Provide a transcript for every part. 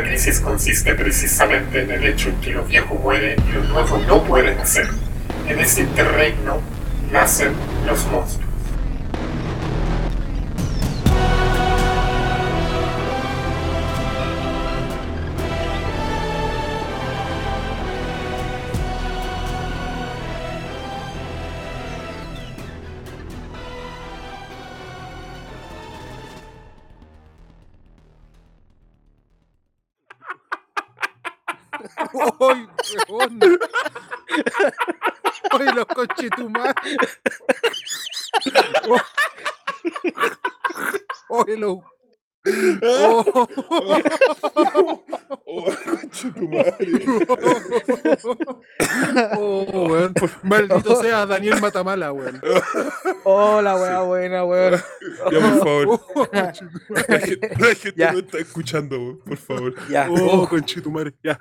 La crisis consiste precisamente en el hecho en que lo viejo muere y lo nuevo no puede nacer. En ese interregno nacen los monstruos. ¡Ay, los... ¡Oh! Oh, tu madre. ¡Oh, weón! Maldito sea Daniel Matamala, weón. Hola, weá, buena, weón. Ya, por favor. ¡Oh, La gente, la gente Ya. no está escuchando, weón, por favor. Ya, oh, conchetumare! Ya.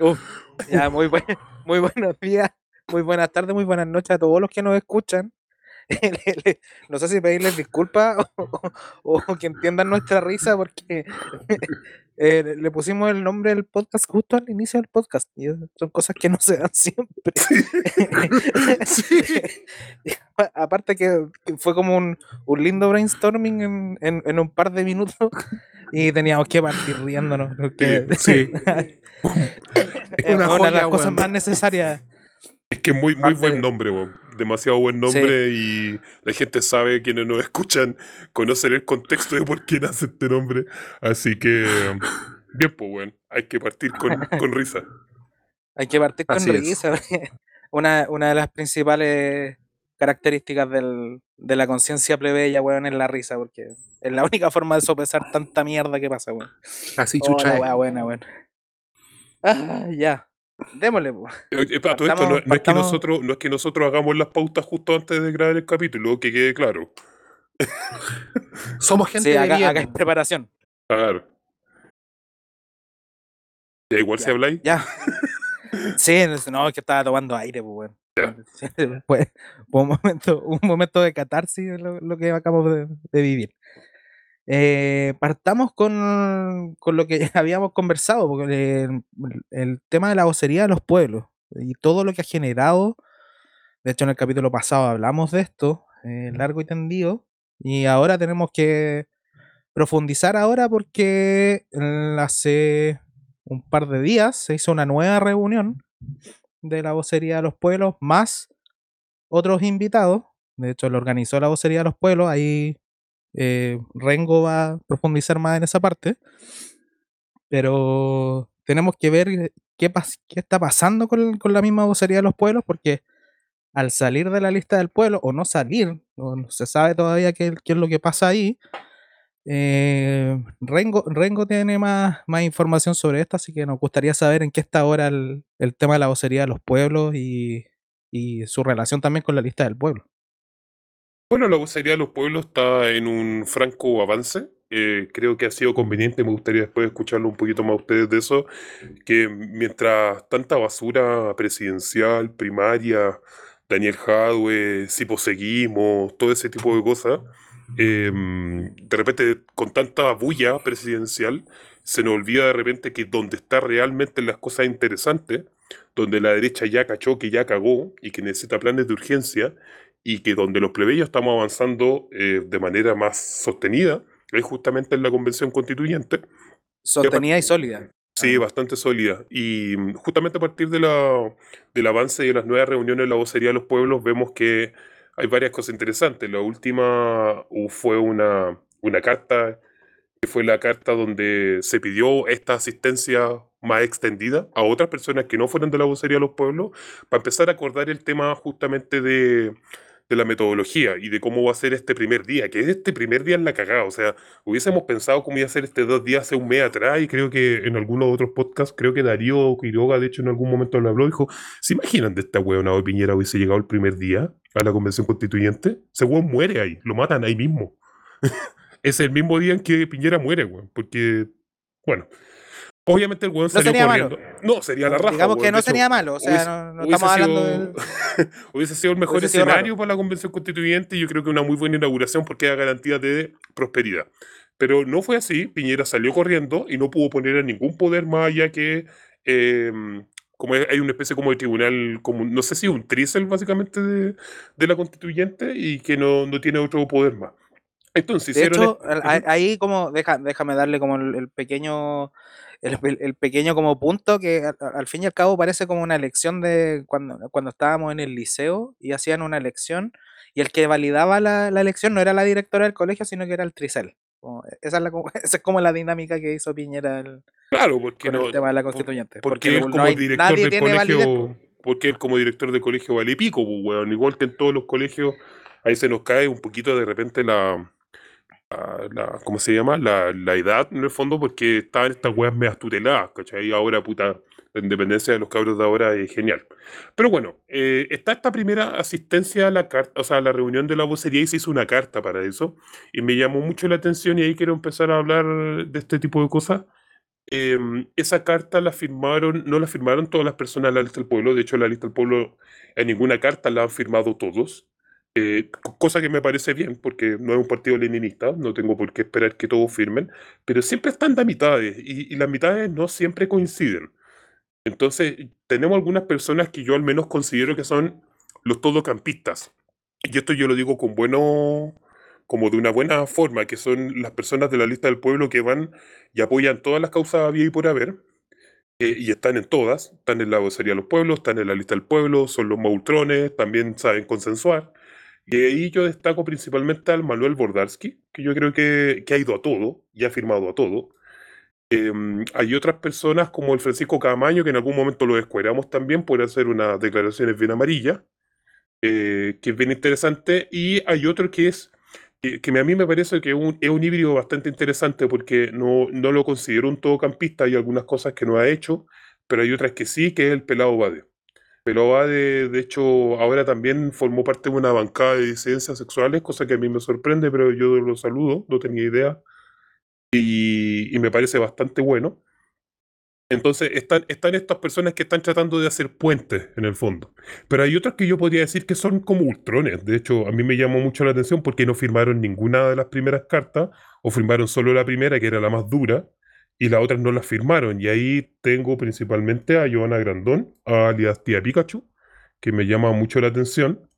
ya, muy, buen- muy buenos días, muy buenas tardes, muy buenas noches a todos los que nos escuchan. No sé si pedirles disculpas o, o- o que entiendan nuestra risa porque eh, le- pusimos el nombre del podcast justo al inicio del podcast y son cosas que no se dan siempre. Aparte que que fue como un, un lindo brainstorming en, en- en un par de minutos y teníamos que partir riéndonos. porque Sí. una una, de las cosas más necesarias. Es que es muy, muy buen nombre, weón. Demasiado buen nombre y la gente sabe, quienes nos escuchan, conocen el contexto de por qué nace este nombre. Así que, bien, pues, weón. Hay que partir con, con risa. Hay que partir con Así risa. Una, una de las principales características del- de la conciencia plebeya, weón, es la risa, porque es la única forma de sopesar tanta mierda que pasa, weón. Así Oh, chucha. la es. weá buena, weón. Ah, ya. Démosle, po. Eh, eh, esto no, Partamos- es que nosotros, no es que nosotros hagamos las pautas justo antes de grabar el capítulo, que quede claro. Somos gente Sí, de acá, bien. acá preparación. Claro. Ya igual si Ya. habláis. Ya. Sí, no, es que estaba tomando aire, pues, weón. Fue, fue un momento, un momento de catarsis lo, lo que acabamos de, de vivir. Eh, partamos con, con lo que habíamos conversado, porque el, el tema de la vocería de los pueblos y todo lo que ha generado. De hecho, en el capítulo pasado hablamos de esto, eh, largo y tendido, y ahora tenemos que profundizar ahora porque hace un par de días se hizo una nueva reunión de la vocería de los pueblos más otros invitados. De hecho, lo organizó la vocería de los pueblos. Ahí eh, Rengo va a profundizar más en esa parte. Pero tenemos que ver qué, pas- qué está pasando con, con la misma vocería de los pueblos, porque al salir de la lista del pueblo, o no salir, o no se sabe todavía qué, es lo que pasa ahí, eh, Rengo, Rengo tiene más, información sobre esto, así que nos gustaría saber en qué está ahora el, tema de la vocería de los pueblos y su relación también con la lista del pueblo. Bueno, la vocería de los pueblos está en un franco avance. Eh, creo que ha sido conveniente, me gustaría después escucharlo un poquito más a ustedes de eso, que mientras tanta basura presidencial, primaria, Daniel Jadwe, si seguimos, todo ese tipo de cosas, eh, de repente con tanta bulla presidencial, se nos olvida de repente que donde está realmente las cosas interesantes, donde la derecha ya cachó que ya cagó y que necesita planes de urgencia, y que donde los plebeyos estamos avanzando eh, de manera más sostenida es justamente en la convención constituyente. Sostenida y sólida. Sí, Ah. bastante sólida. Y mm, justamente a partir de la, del avance y de las nuevas reuniones de la vocería de los pueblos vemos que hay varias cosas interesantes. La última fue una, una carta, que fue la carta donde se pidió esta asistencia más extendida a otras personas que no fueron de la vocería de los pueblos, para empezar a acordar el tema justamente de, de la metodología y de cómo va a ser este primer día, que este primer día es la cagada. O sea, hubiésemos pensado cómo iba a ser este dos días hace un mes atrás y creo que en algunos otros podcasts, creo que Darío Quiroga, de hecho, en algún momento lo habló, dijo, ¿se imaginan de esta huevona de Piñera hubiese llegado el primer día a la convención constituyente? Ese hueón muere ahí, lo matan ahí mismo. es el mismo día en que Piñera muere, weón, porque, bueno... Obviamente el weón salió sería malo. corriendo. No, sería la raja. Digamos weón. que no hecho, sería malo, o sea, hubiese- no, estamos hablando sido- de... hubiese sido el mejor Hubiese escenario para la convención constituyente y yo creo que una muy buena inauguración porque da garantías de prosperidad. Pero no fue así, Piñera salió corriendo y no pudo poner a ningún poder más allá que, em, como hay una especie como de tribunal, como, no sé si un trícel básicamente de, de la constituyente y que no, no tiene otro poder más. Entonces De hicieron... hecho, ahí ahí como, deja, déjame darle como el, el pequeño, el, pequeño como punto que al, al fin y al cabo parece como una elección de cuando, cuando estábamos en el liceo y hacían una elección y el que validaba la, la elección no era la directora del colegio, sino que era el tricel. Como- esa, es la, como- esa es como la dinámica que hizo Piñera el- Claro, porque con el no, tema de la constituyente. porque Porque él no como hay- director nadie del validez. porque él como director de colegio vale pico, pues, weón. Igual que en todos los colegios, ahí se nos cae un poquito de repente la, la, ¿cómo se llama? La, la edad, en el fondo, porque estaban estas weas medias tuteladas, ¿cachai? Y ahora, puta, la independencia de los cabros de ahora es genial. Pero bueno, eh, está esta primera asistencia a la carta, o sea, a la reunión de la vocería y se hizo una carta para eso. Y me llamó mucho la atención y ahí quiero empezar a hablar de este tipo de cosas. Em, esa carta la firmaron, no la firmaron todas las personas de la lista del pueblo, de hecho la lista del pueblo en ninguna carta la han firmado todos, eh, co- cosa que me parece bien porque no es un partido leninista, no tengo por qué esperar que todos firmen, pero siempre están a mitades y, y las mitades no siempre coinciden. Entonces tenemos algunas personas que yo al menos considero que son los todocampistas. Y esto yo lo digo con bueno, como de una buena forma, que son las personas de la lista del pueblo que van y apoyan todas las causas había y por haber, eh, y están en todas, están en la vocería de los pueblos, están en la lista del pueblo, son los maultrones, también saben consensuar. Y ahí yo destaco principalmente al Manuel Bordarsky, que yo creo que, que ha ido a todo y ha firmado a todo. Em, hay otras personas como el Francisco Camaño, que en algún momento lo descueramos también por hacer unas declaraciones bien amarillas, eh, que es bien interesante. Y hay otro que es que, a mí me parece que un, es un híbrido bastante interesante porque no, no lo considero un todocampista, hay algunas cosas que no ha hecho, pero hay otras que sí, que es el Pelado Bade. Pelado Bade, de hecho, ahora también formó parte de una bancada de disidencias sexuales, cosa que a mí me sorprende, pero yo lo saludo, no tenía idea, y, y me parece bastante bueno. Entonces, están, están estas personas que están tratando de hacer puentes, en el fondo. Pero hay otras que yo podría decir que son como ultrones. De hecho, a mí me llamó mucho la atención porque no firmaron ninguna de las primeras cartas, o firmaron solo la primera, que era la más dura, y las otras no las firmaron. Y ahí tengo principalmente a Joana Grandón, alias Tía Pikachu, que me llama mucho la atención.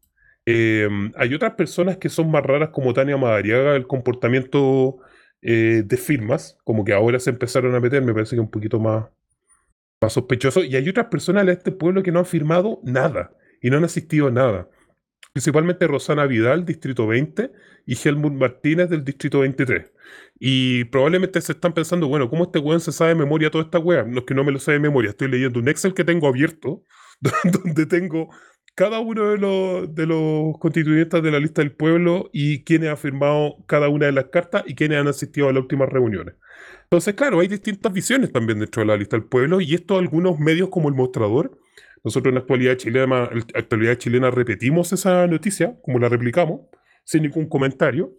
Eh, hay otras personas que son más raras, como Tania Madariaga, el comportamiento eh, de firmas, como que ahora se empezaron a meter, me parece que un poquito más, más sospechoso. Y hay otras personas de este pueblo que no han firmado nada y no han asistido a nada. Principalmente Rosana Vidal, Distrito 20, y Helmut Martínez del Distrito 23. Y probablemente se están pensando, bueno, ¿cómo este weón se sabe de memoria toda esta weá? No es que no me lo sé de memoria, estoy leyendo un Excel que tengo abierto, donde tengo cada uno de los, de los constituyentes de la lista del pueblo y quienes han firmado cada una de las cartas y quienes han asistido a las últimas reuniones. Entonces, claro, hay distintas visiones también dentro de la lista del pueblo y esto algunos medios como el Mostrador, nosotros en la actualidad chilena, actualidad chilena repetimos esa noticia, como la replicamos, sin ningún comentario,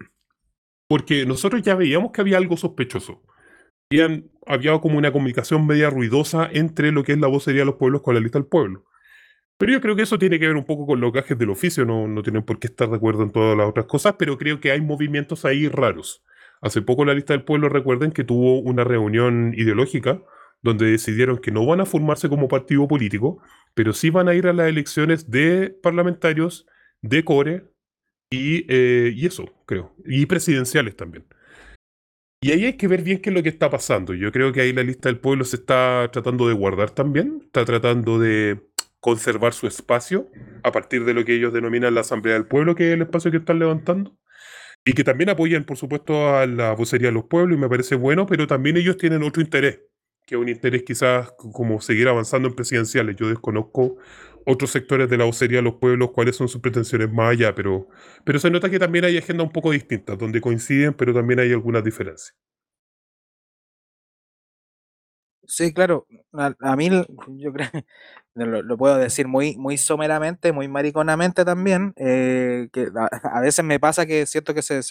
porque nosotros ya veíamos que había algo sospechoso. Habían, había como una comunicación media ruidosa entre lo que es la vocería de los pueblos con la lista del pueblo. Pero yo creo que eso tiene que ver un poco con los gajes del oficio, no, no tienen por qué estar de acuerdo en todas las otras cosas, pero creo que hay movimientos ahí raros. Hace poco la lista del pueblo, recuerden que tuvo una reunión ideológica donde decidieron que no van a formarse como partido político, pero sí van a ir a las elecciones de parlamentarios, de core y, eh, y eso, creo, y presidenciales también. Y ahí hay que ver bien qué es lo que está pasando. Yo creo que ahí la lista del pueblo se está tratando de guardar también, está tratando de conservar su espacio a partir de lo que ellos denominan la Asamblea del Pueblo, que es el espacio que están levantando. Y que también apoyan, por supuesto, a la vocería de los pueblos, y me parece bueno, pero también ellos tienen otro interés, que un interés quizás como seguir avanzando en presidenciales. Yo desconozco otros sectores de la vocería de los pueblos, cuáles son sus pretensiones más allá, pero, pero se nota que también hay agendas un poco distintas, donde coinciden, pero también hay algunas diferencias. Sí, claro. A, mí, yo creo, lo, lo puedo decir muy, muy someramente, muy mariconamente también, eh, que a, veces me pasa que siento que se-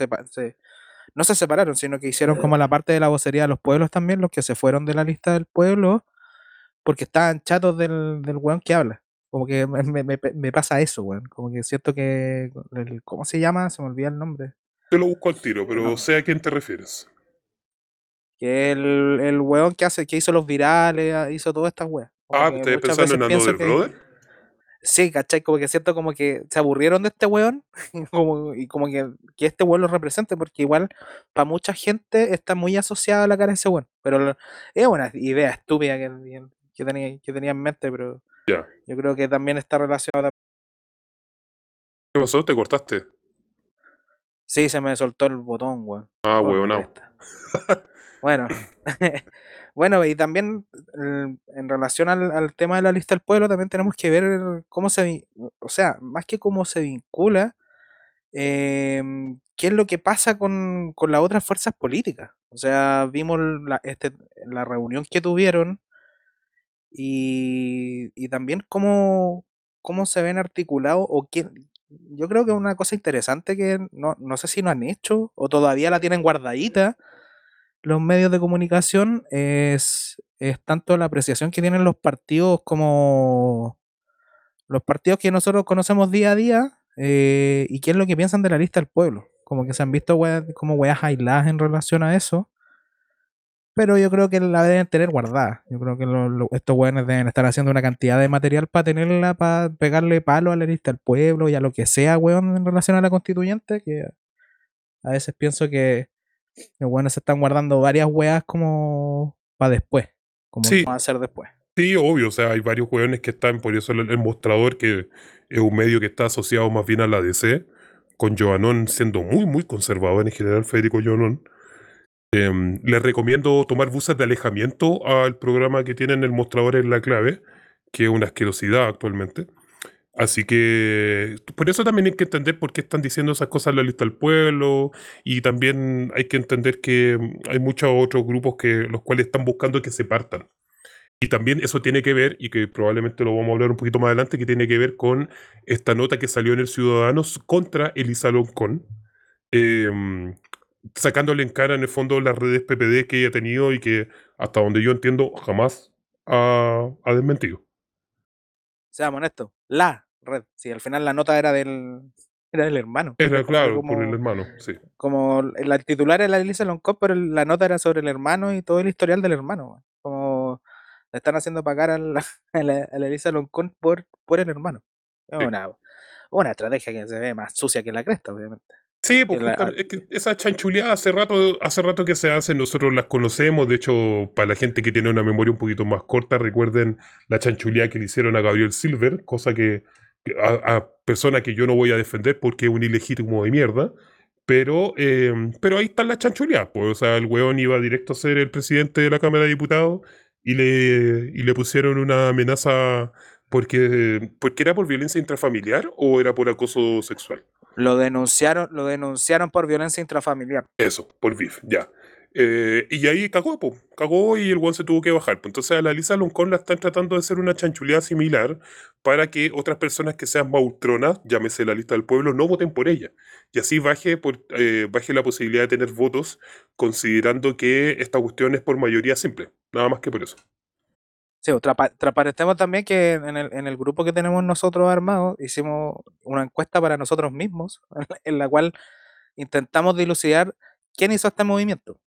no se separaron, sino que hicieron como la parte de la vocería de los pueblos también, los que se fueron de la lista del pueblo, porque estaban chatos del, del weón que habla. Como que me, me- pasa eso, weón. Como que siento que, el- ¿cómo se llama? Se me olvida el nombre. Te lo busco al tiro, pero No. sé a quién te refieres. Que el, el weón que hace, que hizo los virales, hizo todas estas weas. Ah, que ¿ustedes muchas pensando en Another Brother? Sí, ¿cachai? Como que siento como que se aburrieron de este weón y como, y como que, que este weón lo represente, porque igual para mucha gente está muy asociada a la cara de ese weón. Pero lo- es una idea estúpida que, que tenía, que tenía en mente, pero Ya. yo creo que también está relacionada. ¿Qué pasó? ¿Te cortaste? Sí, se me soltó el botón, weón. Ah, Oh, huevonao. Bueno, bueno, y también en relación al, al tema de la lista del pueblo, también tenemos que ver cómo se, o sea, más que cómo se vincula, em, qué es lo que pasa con, con las otras fuerzas políticas. O sea, vimos la, este, la reunión que tuvieron y, y también cómo, cómo se ven articulados o quién. Yo creo que una cosa interesante que no, no sé si no han hecho o todavía la tienen guardadita los medios de comunicación es, es tanto la apreciación que tienen los partidos como los partidos que nosotros conocemos día a día eh, y qué es lo que piensan de la lista del pueblo. Como que se han visto como weas aisladas en relación a eso. Pero yo creo que la deben tener guardada. Yo creo que lo- estos weones deben estar haciendo una cantidad de material para tenerla, para pegarle palo a la lista del pueblo y a lo que sea, weón, en relación a la constituyente, que a veces pienso que los weones se están guardando varias weas como para después, como Sí. va a hacer después. Sí, obvio, o sea, hay varios hueones que están, por eso el, el mostrador, que es un medio que está asociado más bien a la DC, con Joanón siendo muy, muy conservador en general, Federico Joanón. Em, les recomiendo tomar buses de alejamiento al programa que tienen el mostrador en la clave, que es una asquerosidad actualmente. Así que por eso también hay que entender por qué están diciendo esas cosas en la lista del pueblo y también hay que entender que mm, hay muchos otros grupos que los cuales están buscando que se partan. Y también eso tiene que ver, y que probablemente lo vamos a hablar un poquito más adelante, que tiene que ver con esta nota que salió en el Ciudadanos contra Elisa Loncón, em, sacándole en cara en el fondo las redes PPD que ella ha tenido y que hasta donde yo entiendo jamás ha, ha desmentido. Seamos honestos, la red. Si al final la nota era del, era del hermano. Era claro, como- por el hermano, sí. como la titular era Elisa Loncón, pero la nota era sobre el hermano y todo el historial del hermano. Como le están haciendo pagar a la, a la- a la Elisa Loncón por, por el hermano. Es Sí. Una, una estrategia que se ve más sucia que la cresta, obviamente. Sí, porque la- es que esa chanchuleada hace rato, hace rato que se hace, nosotros las conocemos, de hecho, para la gente que tiene una memoria un poquito más corta, recuerden la chanchuleada que le hicieron a Gabriel Silver, cosa que a, a persona que yo no voy a defender porque es un ilegítimo de mierda, pero, eh, pero ahí están las chanchuleadas, pues, o sea, el weón iba directo a ser el presidente de la Cámara de Diputados y le, y le pusieron una amenaza porque, porque era por violencia intrafamiliar o era por acoso sexual. Lo denunciaron, lo denunciaron por violencia intrafamiliar. Eso, por BIF, ya. Eh, y ahí cagó, po, cagó y el guan se tuvo que bajar. po. Entonces a la Lisa Loncón la están tratando de hacer una chanchuleada similar para que otras personas que sean mautronas, llámese la lista del pueblo, no voten por ella. Y así baje, eh, baje la posibilidad de tener votos, considerando que esta cuestión es por mayoría simple. Nada más que por eso. Sí, transparentemos también que en el, en el grupo que tenemos nosotros armados hicimos una encuesta para nosotros mismos, en la cual intentamos dilucidar quién hizo este movimiento,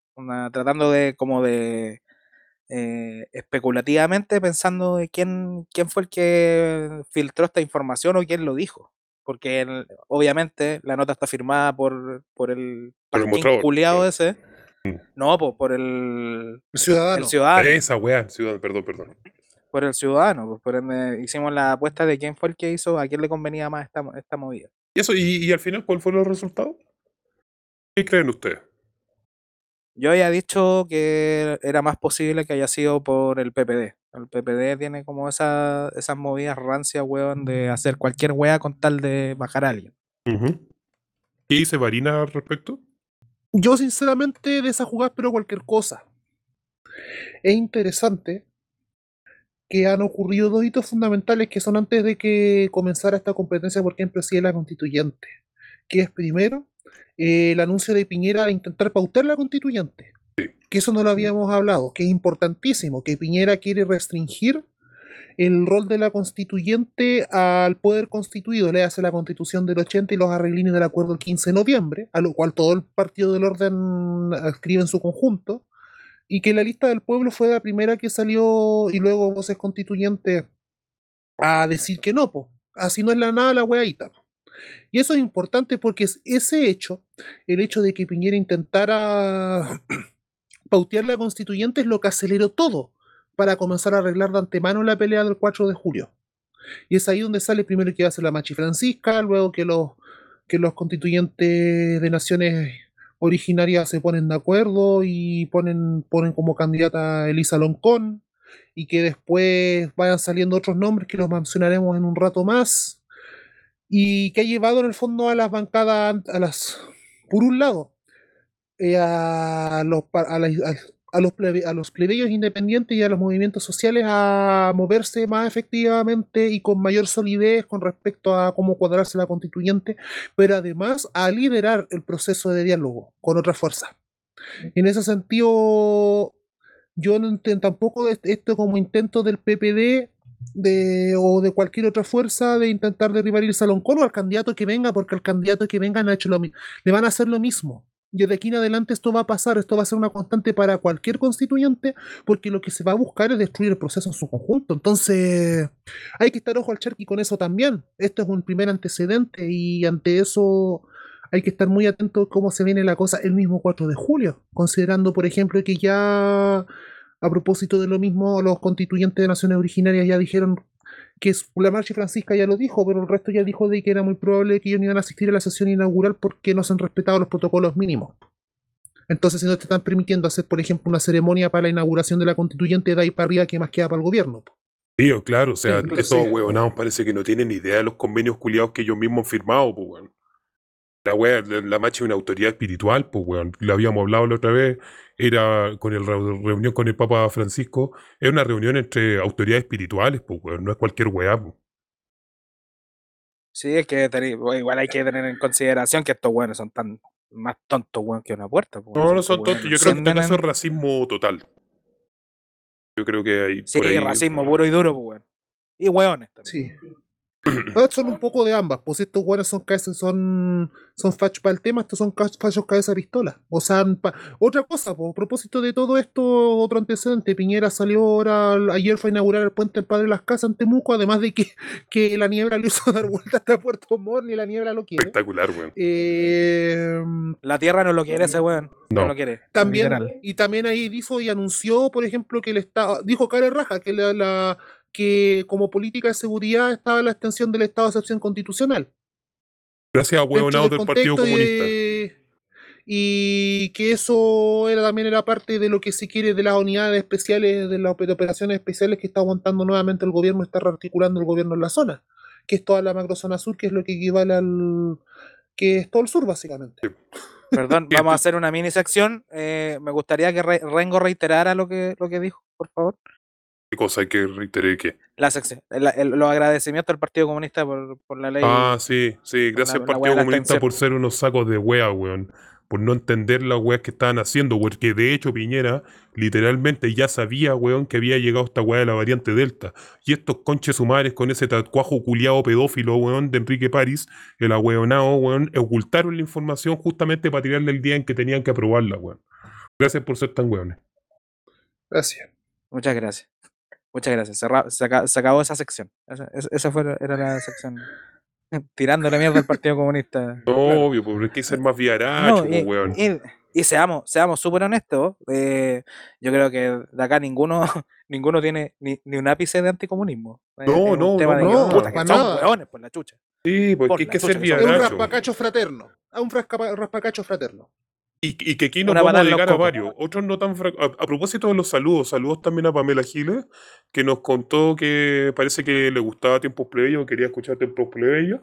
tratando de como de eh, especulativamente pensando de quién, quién fue el que filtró esta información o quién lo dijo. Porque el- obviamente la nota está firmada por, por el claro. ese. Mm. No, por el, Ciudadano. el ciudadano Esa weá, ciudad, perdón, perdón. por el ciudadano, pues por ende hicimos la apuesta de quién fue el que hizo, a quién le convenía más esta, esta movida. ¿Y eso? ¿Y, y al final cuál fueron los resultados? ¿Qué creen ustedes? Yo había dicho que era más posible que haya sido por el PPD. El PPD tiene como esa, esas movidas rancias, weón, de hacer cualquier wea con tal de bajar a alguien. ¿Qué dice Varina al respecto? Yo sinceramente de esa jugada espero cualquier cosa. Es interesante que han ocurrido dos hitos fundamentales que son antes de que comenzara esta competencia por quién preside la constituyente. Que es primero el anuncio de Piñera de intentar pautar la constituyente. Que eso no lo habíamos hablado, que es importantísimo, que Piñera quiere restringir el rol de la constituyente al poder constituido, le hace la constitución del 80 y los arreglines del acuerdo del 15 de noviembre, a lo cual todo el partido del orden escribe en su conjunto, y que la lista del pueblo fue la primera que salió y luego voces constituyentes a decir que no, pues así no es la nada la weadita. Y eso es importante porque es ese hecho, el hecho de que Piñera intentara pautear la constituyente es lo que aceleró todo para comenzar a arreglar de antemano la pelea del 4 de julio. Y es ahí donde sale primero que va a ser la Machi Francisca, luego que los, que los constituyentes de naciones originarias se ponen de acuerdo y ponen, ponen como candidata a Elisa Loncón, y que después vayan saliendo otros nombres que los mencionaremos en un rato más, y que ha llevado en el fondo a las bancadas, a las, por un lado, eh, a, los, a, a los, a los plebeyos independientes y a los movimientos sociales a moverse más efectivamente y con mayor solidez con respecto a cómo cuadrarse la constituyente, pero además a liderar el proceso de diálogo con otras fuerzas. En ese sentido, yo no entiendo tampoco esto como intento del PPD de, o de cualquier otra fuerza de intentar derribar el Salón o al candidato que venga, porque el candidato que venga ha hecho lo mismo. Le van a hacer lo mismo y de aquí en adelante esto va a pasar, esto va a ser una constante para cualquier constituyente, porque lo que se va a buscar es destruir el proceso en su conjunto. Entonces, hay que estar ojo al charqui con eso también. Esto es un primer antecedente y ante eso hay que estar muy atento cómo se viene la cosa el mismo 4 de julio, considerando, por ejemplo, que ya a propósito de lo mismo, los constituyentes de naciones originarias ya dijeron que la Marcha Francisca ya lo dijo, pero el resto ya dijo de que era muy probable que ellos no iban a asistir a la sesión inaugural porque no se han respetado los protocolos mínimos. Entonces, si no te están permitiendo hacer, por ejemplo, una ceremonia para la inauguración de la constituyente, de ahí para arriba, ¿qué más queda para el gobierno? Tío, claro, o sea, estos huevonados parece que no tienen ni idea de los convenios culiados que ellos mismos han firmado, pues. La wea, la, la macha es una autoridad espiritual, pues, weón. Lo habíamos hablado la otra vez, era con el reunión con el Papa Francisco, es una reunión entre autoridades espirituales, pues, no es cualquier weá. Pues. Sí, es que igual hay que tener en consideración que estos weones son tan más tontos que una puerta. Pues, no, no son tontos, yo creo que eso es racismo total. Yo creo que hay. Sí, racismo puro y duro, pues, Y weones también. Sí. Son un poco de ambas, pues estos buenos son son, son fachos para el tema, estos son fachos cabeza pistola. O sea, otra cosa, pues, a propósito de todo esto, otro antecedente, Piñera salió ahora, ayer fue a inaugurar el puente del Padre de las Casas en Temuco, además de que, que la niebla le hizo dar vuelta hasta Puerto Montt y la niebla lo quiere. Espectacular, weón. Eh, la tierra no lo quiere ese weón. No. lo quiere. También, y también ahí dijo y anunció, por ejemplo, que el Estado, dijo Care Raja, que la que como política de seguridad estaba la extensión del estado de excepción constitucional. Gracias a huevonados del, Partido Comunista. y que eso era también era parte de lo que se quiere de las unidades especiales, de las operaciones especiales que está aguantando nuevamente el gobierno, está rearticulando el gobierno en la zona, que es toda la macrozona sur, que es lo que equivale al que es todo el sur básicamente. Perdón, vamos a hacer una mini sección. Eh, me gustaría que Rengo reiterara lo que, lo que dijo, por favor cosa hay que reiterar que? La sección, los agradecimientos al Partido Comunista por, por la ley. Ah, sí, sí, gracias al Partido Comunista por ser unos sacos de wea, weón. Por no entender las weas que estaban haciendo, porque de hecho Piñera literalmente ya sabía, weón, que había llegado esta wea de la variante Delta. Y estos conches humares con ese tatuajo culiado pedófilo, weón, de Enrique París, el ahueonado, weón, ocultaron la información justamente para tirarle el día en que tenían que aprobarla, weón. Gracias por ser tan weones. Gracias. Muchas gracias. Muchas gracias. se, acabó esa sección. Esa, fue, era la sección. Tirando la mierda al Partido Comunista. obvio, porque hay que ser más viaracho, y, weón. Y, seamos, seamos súper honestos. Eh, yo creo que de acá ninguno, ninguno tiene ni, ni un ápice de anticomunismo. No, no, no, no, son weones por la chucha. Sí, porque hay que ser viaracho. Un raspacacho fraterno. A un raspacacho fraterno. Y, que aquí nos vamos a llegar a varios. Otros no tan. A, propósito de los saludos, saludos también a Pamela Giles, que nos contó que parece que le gustaba Tiempos Plebeyos, quería escuchar Tiempos Plebeyos.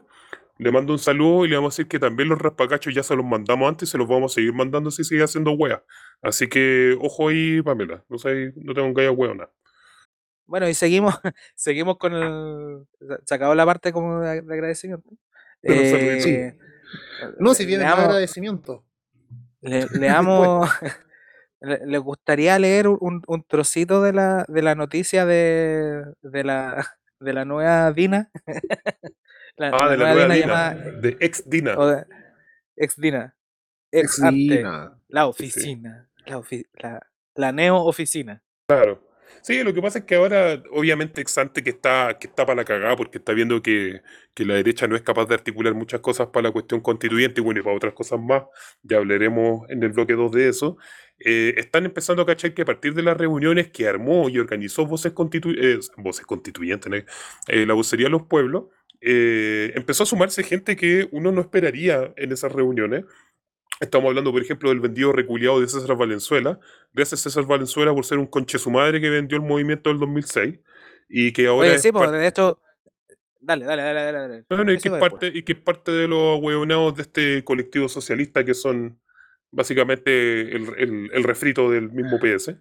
Le mando un saludo y le vamos a decir que también los raspacachos ya se los mandamos antes y se los vamos a seguir mandando si sigue haciendo wea. Así que ojo ahí, Pamela. No, sé, no tengo que ir nada. Bueno, y seguimos, seguimos con el. Se acabó la parte como de, agradecimiento. Eh, no, si viene agradecimiento. Le, amo. le, gustaría leer un, un, trocito de la, de la noticia de, de, la, de la nueva Dina. la, ah, de la nueva Dina. Llamada, de ex Dina. ex Dina. Ex, Arte. La oficina. La, La neo oficina. Claro. Sí, lo que pasa es que ahora, obviamente, Exante que está, que está para la cagada, porque está viendo que, que la derecha no es capaz de articular muchas cosas para la cuestión constituyente y bueno, y para otras cosas más, ya hablaremos en el bloque 2 de eso. eh, están empezando a cachar que a partir de las reuniones que armó y organizó Voces, Constitu- eh, voces Constituyentes. Eh, la vocería de los pueblos, eh, empezó a sumarse gente que uno no esperaría en esas reuniones. Estamos hablando, por ejemplo, del vendido reculiado de César Valenzuela. Gracias César Valenzuela por ser un conche su madre que vendió el movimiento del 2006 y que ahora Oye, sí, pues de hecho. Dale, dale, dale, dale. dale. y que parte, después. y que es parte de los hueonados de este colectivo socialista que son básicamente el, el- el refrito del mismo PS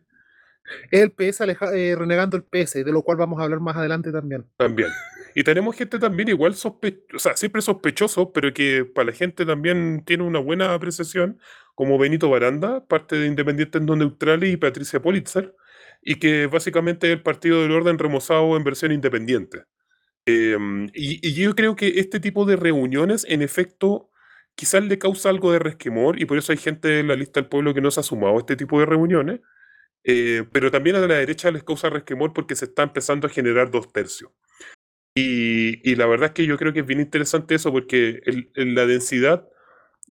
el PS eh, renegando el PS, de lo cual vamos a hablar más adelante también. también. Y tenemos gente también igual sospe o siempre sospechoso, pero que para la gente también tiene una buena apreciación, como Benito Baranda, parte de Independientes No Neutrales, y Patricia Politzer, y que básicamente es el partido del orden remozado en versión independiente. Em, y, y yo creo que este tipo de reuniones, en efecto, quizás le causa algo de resquemor, y por eso hay gente en la lista del pueblo que no se ha sumado a este tipo de reuniones, eh, pero también a la derecha les causa resquemor porque se está empezando a generar dos tercios. Y, y la verdad es que yo creo que es bien interesante eso porque el- el- la densidad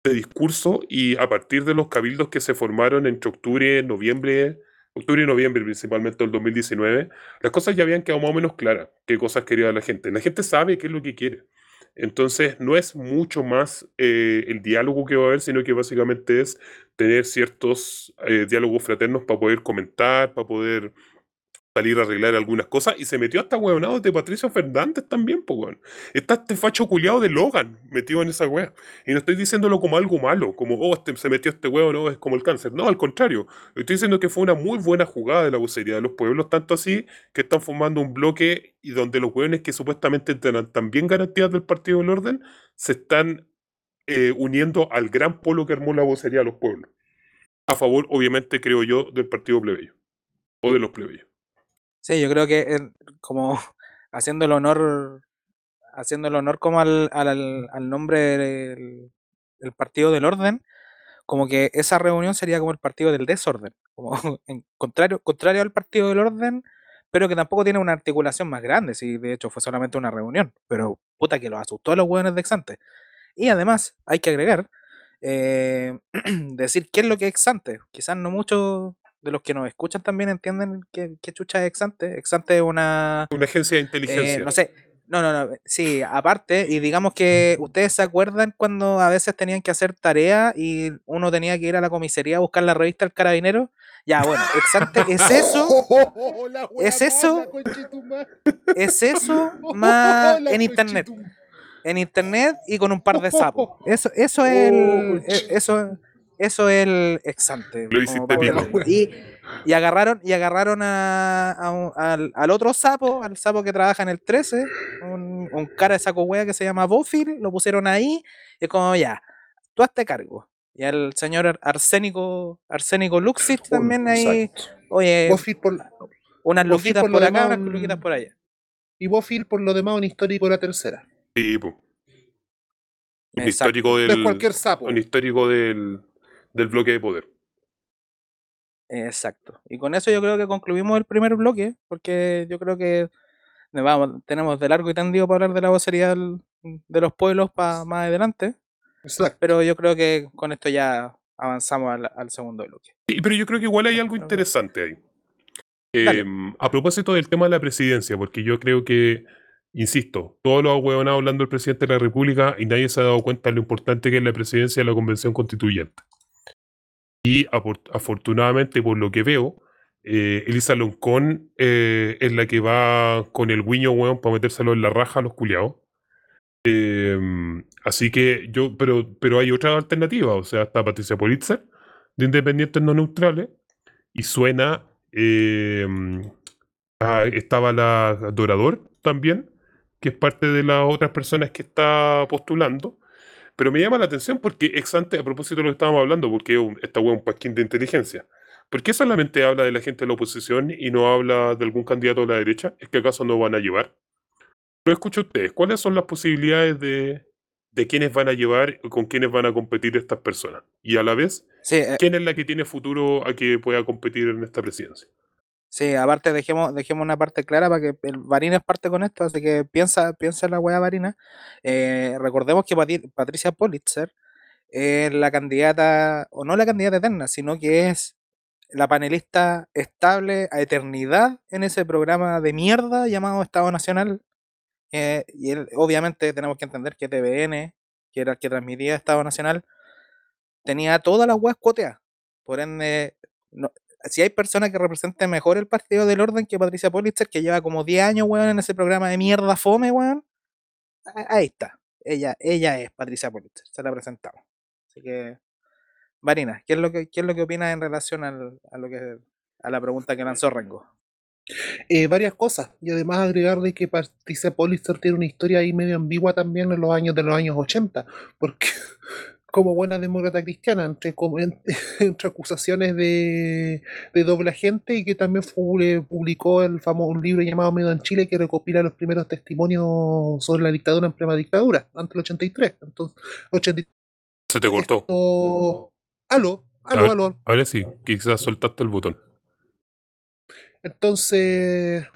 de discurso y a partir de los cabildos que se formaron entre octubre, noviembre, octubre y noviembre principalmente del 2019, las cosas ya habían quedado más o menos claras qué cosas quería la gente. La gente sabe qué es lo que quiere. Entonces no es mucho más eh, el diálogo que va a haber, sino que básicamente es tener ciertos eh, diálogos fraternos para poder comentar, para poder salir a arreglar algunas cosas y se metió hasta huevonados de Patricio Fernández también, pues weón. Está este facho culiado de Logan metido en esa wea. Y no estoy diciéndolo como algo malo, como, oh, este, se metió este huevo, no, es como el cáncer. No, al contrario. Estoy diciendo que fue una muy buena jugada de la vocería de los pueblos, tanto así que están formando un bloque y donde los hueones que supuestamente tenían también garantías del Partido del Orden se están eh, uniendo al gran polo que armó la vocería de los pueblos. A favor, obviamente, creo yo, del Partido Plebeyo. O de los plebeyos. Sí, yo creo que como haciendo el honor, haciendo el honor como al, al, al nombre del, del Partido del Orden, como que esa reunión sería como el Partido del Desorden, como contrario, contrario al Partido del Orden, pero que tampoco tiene una articulación más grande, si de hecho fue solamente una reunión, pero puta que los asustó a los hueones de Exante. Y además, hay que agregar, eh, decir qué es lo que es Exante. Quizás no muchos de los que nos escuchan también entienden qué, qué chucha es Exante. Exante es una, Una agencia de eh, inteligencia. no sé, no, no, no, sí, aparte, y digamos que ustedes se acuerdan cuando a veces tenían que hacer tarea y uno tenía que ir a la comisaría a buscar la revista del carabinero. Ya, bueno, Exante es eso, ¿Es eso? es eso más La en internet. en internet y con un par de sapos. Eso, eso es el, Oh, e- eso, eso es el exante. Lo hiciste pico. Y, y agarraron, y agarraron a, a un- al, al otro sapo, al sapo que trabaja en el 13, un, un cara de saco wea que se llama Bofil, lo pusieron ahí, y es como ya, tú hazte cargo. Y al señor Ar- Arsénico, Arsénico Luxich también ahí, Exacto. oye, Vos fil por, unas vos lujitas por por, acá, demás, unas un- lujitas por allá. y vos fil por lo demás un histórico de la tercera. Sí, po. Un Exacto. histórico No es del, cualquier sapo. un histórico del, del bloque de poder. Exacto. Y con eso yo creo que concluimos el primer bloque, porque yo creo que vamos, tenemos de largo y tendido para hablar de la vocería de los pueblos para más adelante, Exacto. pero yo creo que con esto ya avanzamos al, al segundo bloque. Sí, pero yo creo que igual hay algo interesante ahí. Em, a propósito del tema de la presidencia, porque yo creo que, insisto, todos los huevonados hablando del presidente de la República y nadie se ha dado cuenta de lo importante que es la presidencia de la Convención Constituyente. Y afortunadamente, por lo que veo, eh, Elisa Loncón eh, es la que va con el guiño, weón, para metérselo en la raja a los culiados. Em, así que yo, pero, pero hay otra alternativa, o sea, está Patricia Politzer, de Independientes No Neutrales, y suena, em, ah, estaba la Dorador también, que es parte de las otras personas que está postulando. Pero me llama la atención porque ex ante, a propósito de lo que estábamos hablando, porque un- esta wea es un pasquín de inteligencia. ¿Por qué solamente habla de la gente de la oposición y no habla de algún candidato de la derecha? ¿Es que acaso no van a llevar? Lo escucho a ustedes. ¿Cuáles son las posibilidades de, de quiénes van a llevar y con quiénes van a competir estas personas. Y a la vez, Sí, eh, quién es la que tiene futuro a que pueda competir en esta presidencia. Sí, aparte dejemos, dejemos una parte clara para que el Varina es parte con esto, así que piensa, piensa en la weá Varina. Eh, recordemos que Patricia Politzer es la candidata, o no la candidata eterna, sino que es la panelista estable a eternidad en ese programa de mierda llamado Estado Nacional. eh, y él- obviamente tenemos que entender que TVN, que era el que transmitía Estado Nacional, tenía todas las weas cuoteadas. Por ende, no- si hay personas que representen mejor el partido del orden que Patricia Politzer, que lleva como 10 años, weón, en ese programa de mierda fome, weón, ahí está. Ella, ella es Patricia Politzer, se la presentamos. Así que, Marina, ¿qué es lo que, qué es lo que opinas en relación al- a lo que a la pregunta que lanzó Rengo? Eh, varias cosas. Y además agregar de que Patricia Pollister tiene una historia ahí medio ambigua también en los años de los años 80, porque como buena demócrata cristiana, entre, entre acusaciones de, de doble agente y que también publicó el famoso un libro llamado Medo en Chile que recopila los primeros testimonios sobre la dictadura en plena dictadura, antes del 83. Entonces, 83 Se te cortó. esto- Aló, aló, ver. aló. Ahora sí, quizás soltaste el botón. Entonces,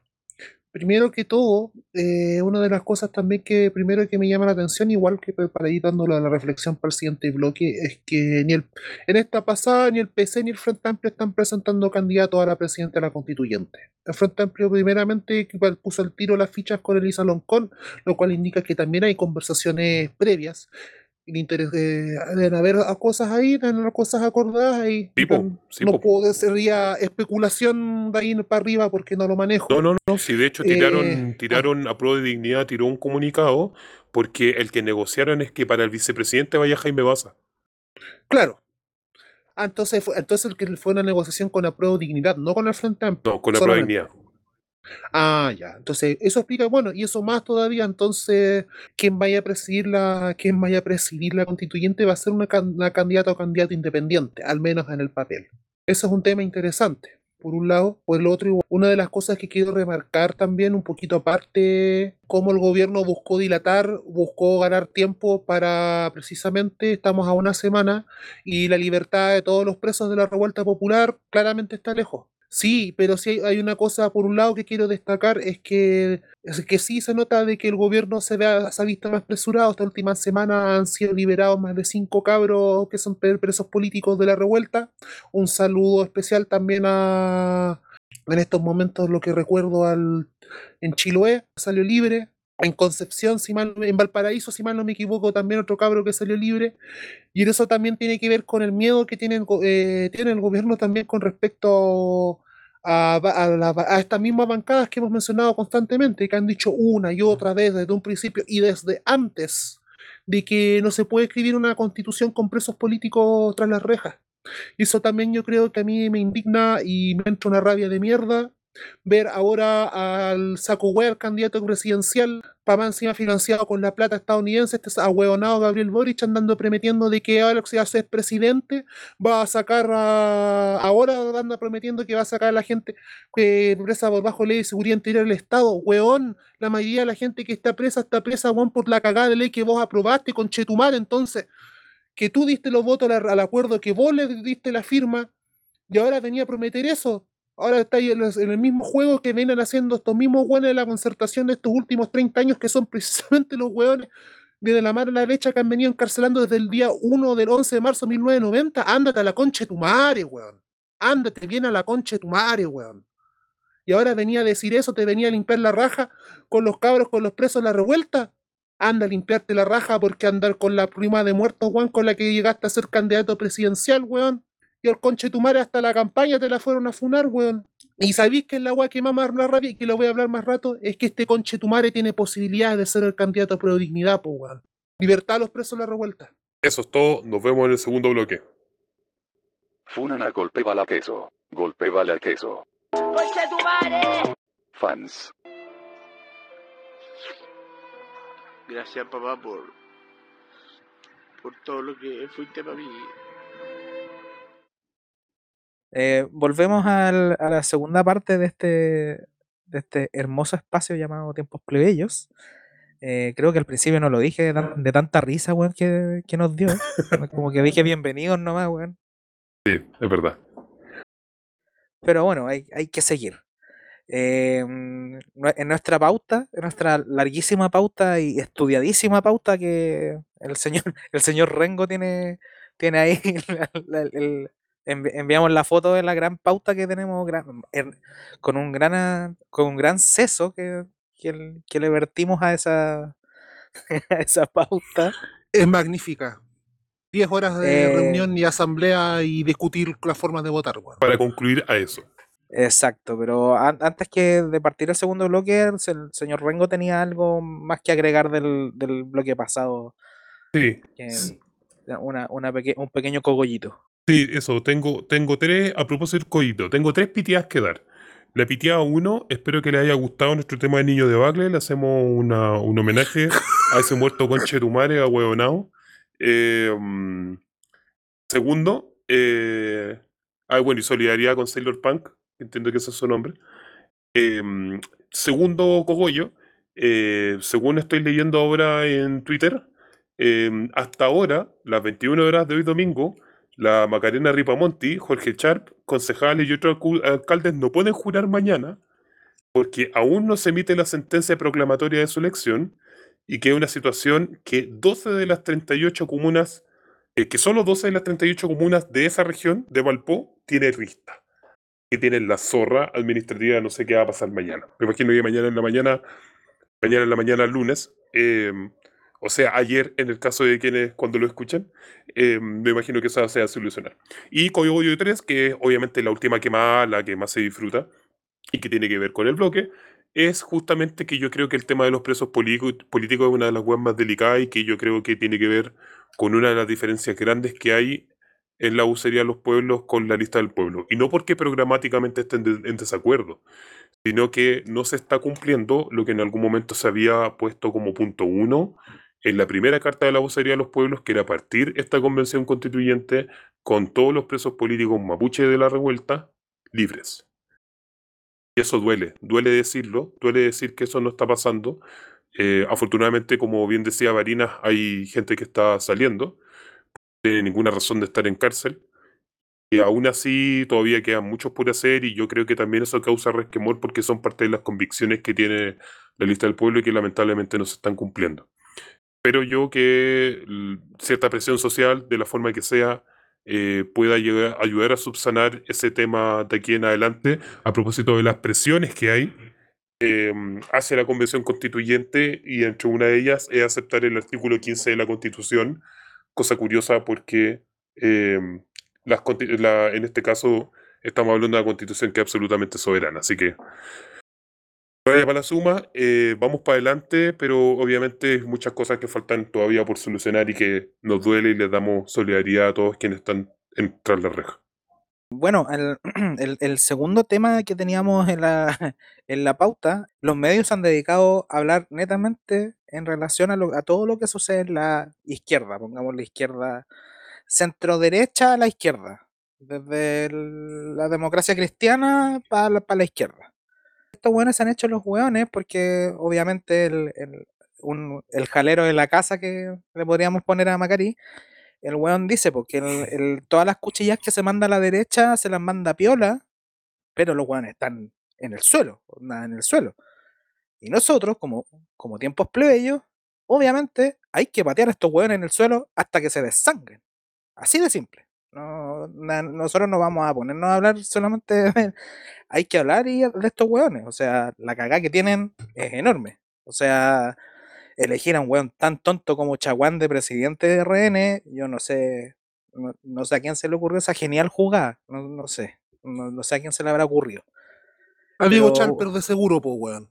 primero que todo, eh, una de las cosas también que primero que me llama la atención, igual que pa- para ir dándole a la reflexión para el siguiente bloque, es que ni el, en esta pasada ni el PC ni el Frente Amplio están presentando candidatos a la presidenta de la constituyente. El Frente Amplio primeramente puso el tiro las fichas con Elisa Loncón, lo cual indica que también hay conversaciones previas. Interés de, deben haber cosas ahí, deben haber cosas acordadas y Sí, no- sí, no especulación de ahí para arriba porque no lo manejo. No, no, no, si de hecho Eh, tiraron, ah. tiraron a Pro de Dignidad, tiró un comunicado porque el que negociaron es que para el vicepresidente vaya Jaime Baza. Claro. Ah, entonces, fue, entonces fue una negociación con la Pro Dignidad, no con el Frente Amplio. No, con la Pro de. Dignidad. Ah, ya. Entonces, eso explica, bueno, y eso más todavía, entonces, quien vaya a presidir la, quien vaya a presidir la constituyente va a ser una, una candidata o candidato independiente, al menos en el papel. Eso es un tema interesante, por un lado. Por el otro, una de las cosas que quiero remarcar también, un poquito aparte, cómo el gobierno buscó dilatar, buscó ganar tiempo para precisamente, estamos a una semana, y la libertad de todos los presos de la revuelta popular claramente está lejos. Sí, pero sí hay, una cosa por un lado que quiero destacar, es que, es que sí se nota de que el gobierno se, vea, se ha visto más apresurado. Esta última semana han sido liberados más de cinco cabros que son pre- presos políticos de la revuelta. Un saludo especial también a, en estos momentos, lo que recuerdo al, en Chiloé, salió libre. En Concepción, si en Valparaíso, si mal no me equivoco, también otro cabro que salió libre. Y eso también tiene que ver con el miedo que tiene el, eh, tiene el gobierno también con respecto a la- a estas mismas bancadas que hemos mencionado constantemente, que han dicho una y otra vez desde un principio y desde antes de que no se puede escribir una constitución con presos políticos tras las rejas. Y eso también yo creo que a mí me indigna y me entra una rabia de mierda ver ahora al saco el candidato presidencial, para encima financiado con la plata estadounidense, este ahueonado Gabriel Boric andando prometiendo de que ahora que se hace presidente va a sacar a, ahora anda prometiendo que va a sacar a la gente que presa por bajo ley de seguridad interior del Estado, weón, la mayoría de la gente que está presa está presa, weón, por la cagada de ley que vos aprobaste con Chetumar, entonces, que tú diste los votos al, al acuerdo, que vos le diste la firma, y ahora venía a prometer eso. Ahora está en, el mismo juego que vienen haciendo estos mismos hueones de la concertación de estos últimos 30 años, que son precisamente los hueones de la mano a la derecha que han venido encarcelando desde el día 1 del 11 de marzo de 1990. Ándate a la concha de tu madre, weón. Ándate bien a la concha de tu madre, weón. Y ahora venía a decir eso, te venía a limpiar la raja con los cabros, con los presos la revuelta. Anda a limpiarte la raja porque andar con la prima de muertos, weón, con la que llegaste a ser candidato presidencial, weón. Y el conche tu madre hasta la campaña te la fueron a funar, weón. Y sabéis que es la weá que más me da rabia y que lo voy a hablar más rato, es que este conche tu madre tiene posibilidades de ser el candidato a pro dignidad, po, weón. Libertad a los presos de la revuelta. Eso es todo, nos vemos en el segundo bloque. Funan a golpe bala queso. Golpe bala queso. ¡Concha tu madre! Fans. Gracias papá por por todo lo que fuiste para mí. Eh, volvemos al- a la segunda parte de este, de este hermoso espacio llamado Tiempos Plebeyos. Eh, creo que al principio no lo dije de, tan- de tanta risa, weón, que, que nos dio. Como que dije bienvenidos nomás, weón. Sí, es verdad. Pero bueno, hay, hay que seguir. Eh, mm, en nuestra pauta, en nuestra larguísima pauta y estudiadísima pauta que el señor, el señor Rengo tiene, tiene ahí, la- la- el- envi- enviamos la foto de la gran pauta que tenemos gran- con un gran a- con un gran seso que, que, el- que le vertimos a esa, a esa pauta. Es magnífica. 10 horas de Eh, reunión y asamblea y discutir las formas de votar. Para concluir a eso. Exacto, pero an- antes que de partir el segundo bloque, el, se- el señor Rengo tenía algo más que agregar del, del bloque pasado, Sí, que una, una peque- un pequeño cogollito. Sí, eso. Tengo, tengo tres, a propósito del coito, tengo tres piteadas que dar. La piteada uno, espero que le haya gustado nuestro tema de Niño de Bacle. Le hacemos una- un homenaje a ese muerto conche a huevonao. Eh, mm, segundo, eh, ah, bueno, y solidaridad con Sailor Punk, entiendo que ese es su nombre. Mm, segundo cogollo, eh, según estoy leyendo ahora en Twitter, eh, hasta ahora, las 21 horas de hoy domingo, la Macarena Ripamonti, Jorge Sharp, concejales y otros alcaldes no pueden jurar mañana porque aún no se emite la sentencia proclamatoria de su elección y que es una situación que 12 de las 38 comunas, eh, que solo 12 de las 38 comunas de esa región, de Valpó, tiene lista. Que tienen la zorra administrativa, no sé qué va a pasar mañana. Me imagino que mañana en la mañana, mañana en la mañana lunes, eh, o sea, ayer en el caso de quienes cuando lo escuchan, eh, me imagino que eso se va a solucionar. Y Coyoyo 3, que es obviamente la última que más, la que más se disfruta y que tiene que ver con el bloque, es justamente que yo creo que el tema de los presos políticos es una de las cosas más delicadas y que yo creo que tiene que ver con una de las diferencias grandes que hay en la usería de los pueblos con la lista del pueblo. Y no porque programáticamente estén de- en desacuerdo, sino que no se está cumpliendo lo que en algún momento se había puesto como punto uno en la primera carta de la vocería de los pueblos, que era partir esta convención constituyente con todos los presos políticos mapuche de la revuelta libres. Y eso duele, duele decirlo, duele decir que eso no está pasando. Eh, afortunadamente, como bien decía Varinas, hay gente que está saliendo, no tiene ninguna razón de estar en cárcel. Y aún así todavía quedan muchos por hacer y yo creo que también eso causa resquemor porque son parte de las convicciones que tiene la lista del pueblo y que lamentablemente no se están cumpliendo. Espero yo que cierta presión social, de la forma que sea, eh, pueda llegar, ayudar a subsanar ese tema de aquí en adelante a propósito de las presiones que hay eh, hacia la convención constituyente y entre una de ellas es aceptar el artículo 15 de la constitución, cosa curiosa porque eh, las la- en este caso estamos hablando de una constitución que es absolutamente soberana, así que vaya para la suma, eh, vamos para adelante, pero obviamente muchas cosas que faltan todavía por solucionar y que nos duele y les damos solidaridad a todos quienes están en, tras la reja. Bueno, el, el- el segundo tema que teníamos en la, en la pauta, los medios han dedicado a hablar netamente en relación a, lo- a todo lo que sucede en la izquierda, pongamos la izquierda, centro derecha a la izquierda, desde el- la democracia cristiana para la, pa' la izquierda. Estos hueones se han hecho los hueones porque obviamente el, el- el jalero de la casa que le podríamos poner a Macari, el weón dice porque el- todas las cuchillas que se manda a la derecha se las manda a piola, pero los weones están en el suelo, onda, en el suelo. Y nosotros, como, como tiempos plebeyos, obviamente hay que patear a estos weones en el suelo hasta que se desangren. Así de simple. No, na- nosotros no vamos a ponernos a hablar solamente de, hay que hablar y de estos weones. O sea, la cagada que tienen es enorme. O sea, elegir a un weón tan tonto como Chaguán de presidente de RN, yo no sé, no, no sé a quién se le ocurrió esa genial jugada, no, no sé, no, no sé a quién se le habrá ocurrido. A Diego Pero- Chalper de seguro, po, weón.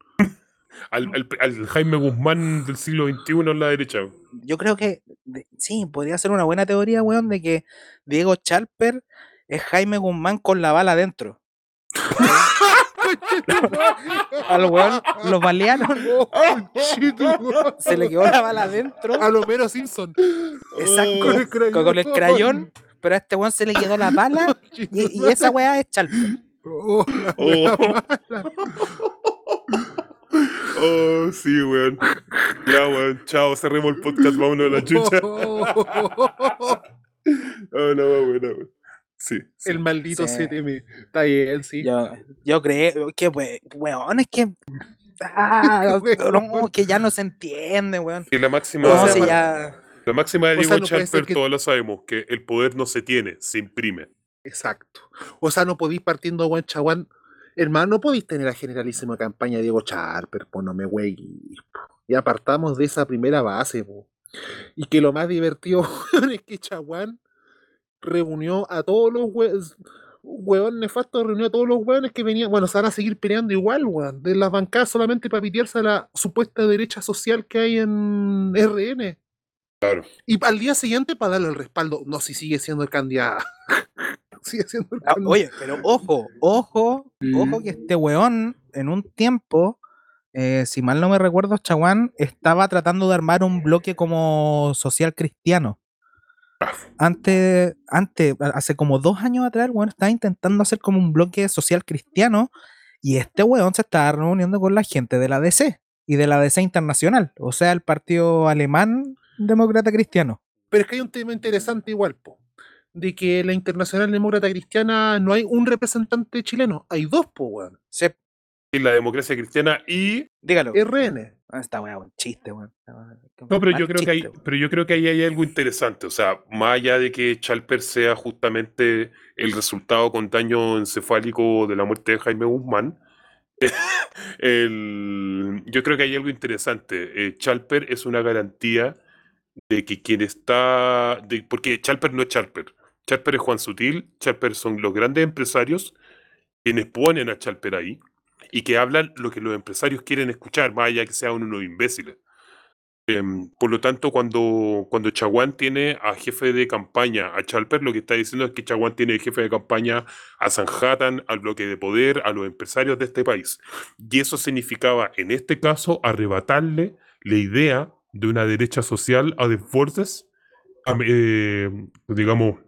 Al, al- al Jaime Guzmán del siglo XXI en la derecha. Yo creo que de- sí, podría ser una buena teoría, weón, de que Diego Chalper es Jaime Guzmán con la bala adentro. Al weón lo balearon, se le quedó la bala adentro. A lo menos Simpson. Exacto, Con el crayón. con el crayón, pero a este weón se le quedó la bala y, y esa weá es Chalper. Oh, la Oh. Oh, sí, weón. Ya, weón. Chao, cerremos el podcast. Vámonos a la chucha. Oh, no, buena, weón. Sí. sí. El maldito Sí. CTM. Está bien, sí. Yo, yo creo que, we- weón, es que. Ah, no, que ya no se entiende, weón. Y la máxima, No, si ya. la máxima de o sea, Diego no que- todos lo sabemos, que el poder no se tiene, se imprime. Exacto. O sea, no podéis partiendo buen chaguán. Hermano, no podéis tener la generalísima campaña de Diego Charper, pues no me wey. Y apartamos de esa primera base, po. Y que lo más divertido weón, es que Chaguán reunió a todos los hueones. Hueón nefasto reunió a todos los hueones que venían. Bueno, se van a seguir peleando igual, weón. De las bancadas solamente para pitearse a la supuesta derecha social que hay en RN. Claro. Y al día siguiente para darle el respaldo. No, si sigue siendo el candidato. Sigue siendo el Ah. Oye, pero ojo, ojo, ojo Mm. que este weón en un tiempo, eh, si mal no me recuerdo, Chaguán estaba tratando de armar un bloque como social cristiano. Antes, antes, hace como dos años atrás, el weón estaba intentando hacer como un bloque social cristiano y este weón se estaba reuniendo con la gente de la DC y de la DC Internacional, o sea, el partido alemán demócrata cristiano. Pero es que hay un tema interesante igual, po, de que la Internacional Demócrata Cristiana no hay un representante chileno, hay dos, po, weón. Sí, Y la democracia cristiana y. dígalo. RN. Ah, Esta weá, un chiste, weón. No, pero yo creo que hay, weón. pero yo creo que ahí hay algo interesante. O sea, más allá de que Chalper sea justamente el resultado con daño encefálico de la muerte de Jaime Guzmán, el- yo creo que hay algo interesante. Eh, Chalper es una garantía de que quien está. de- porque Chalper no es Chalper. Chalper es Juan Sutil, Chalper son los grandes empresarios quienes ponen a Chalper ahí y que hablan lo que los empresarios quieren escuchar, más allá que sean unos imbéciles. Em, por lo tanto, cuando, cuando Chaguán tiene a jefe de campaña a Chalper, lo que está diciendo es que Chaguán tiene de jefe de campaña a Sanhattan, al bloque de poder, a los empresarios de este país. Y eso significaba, en este caso, arrebatarle la idea de una derecha social a Desbordes, a- eh, digamos,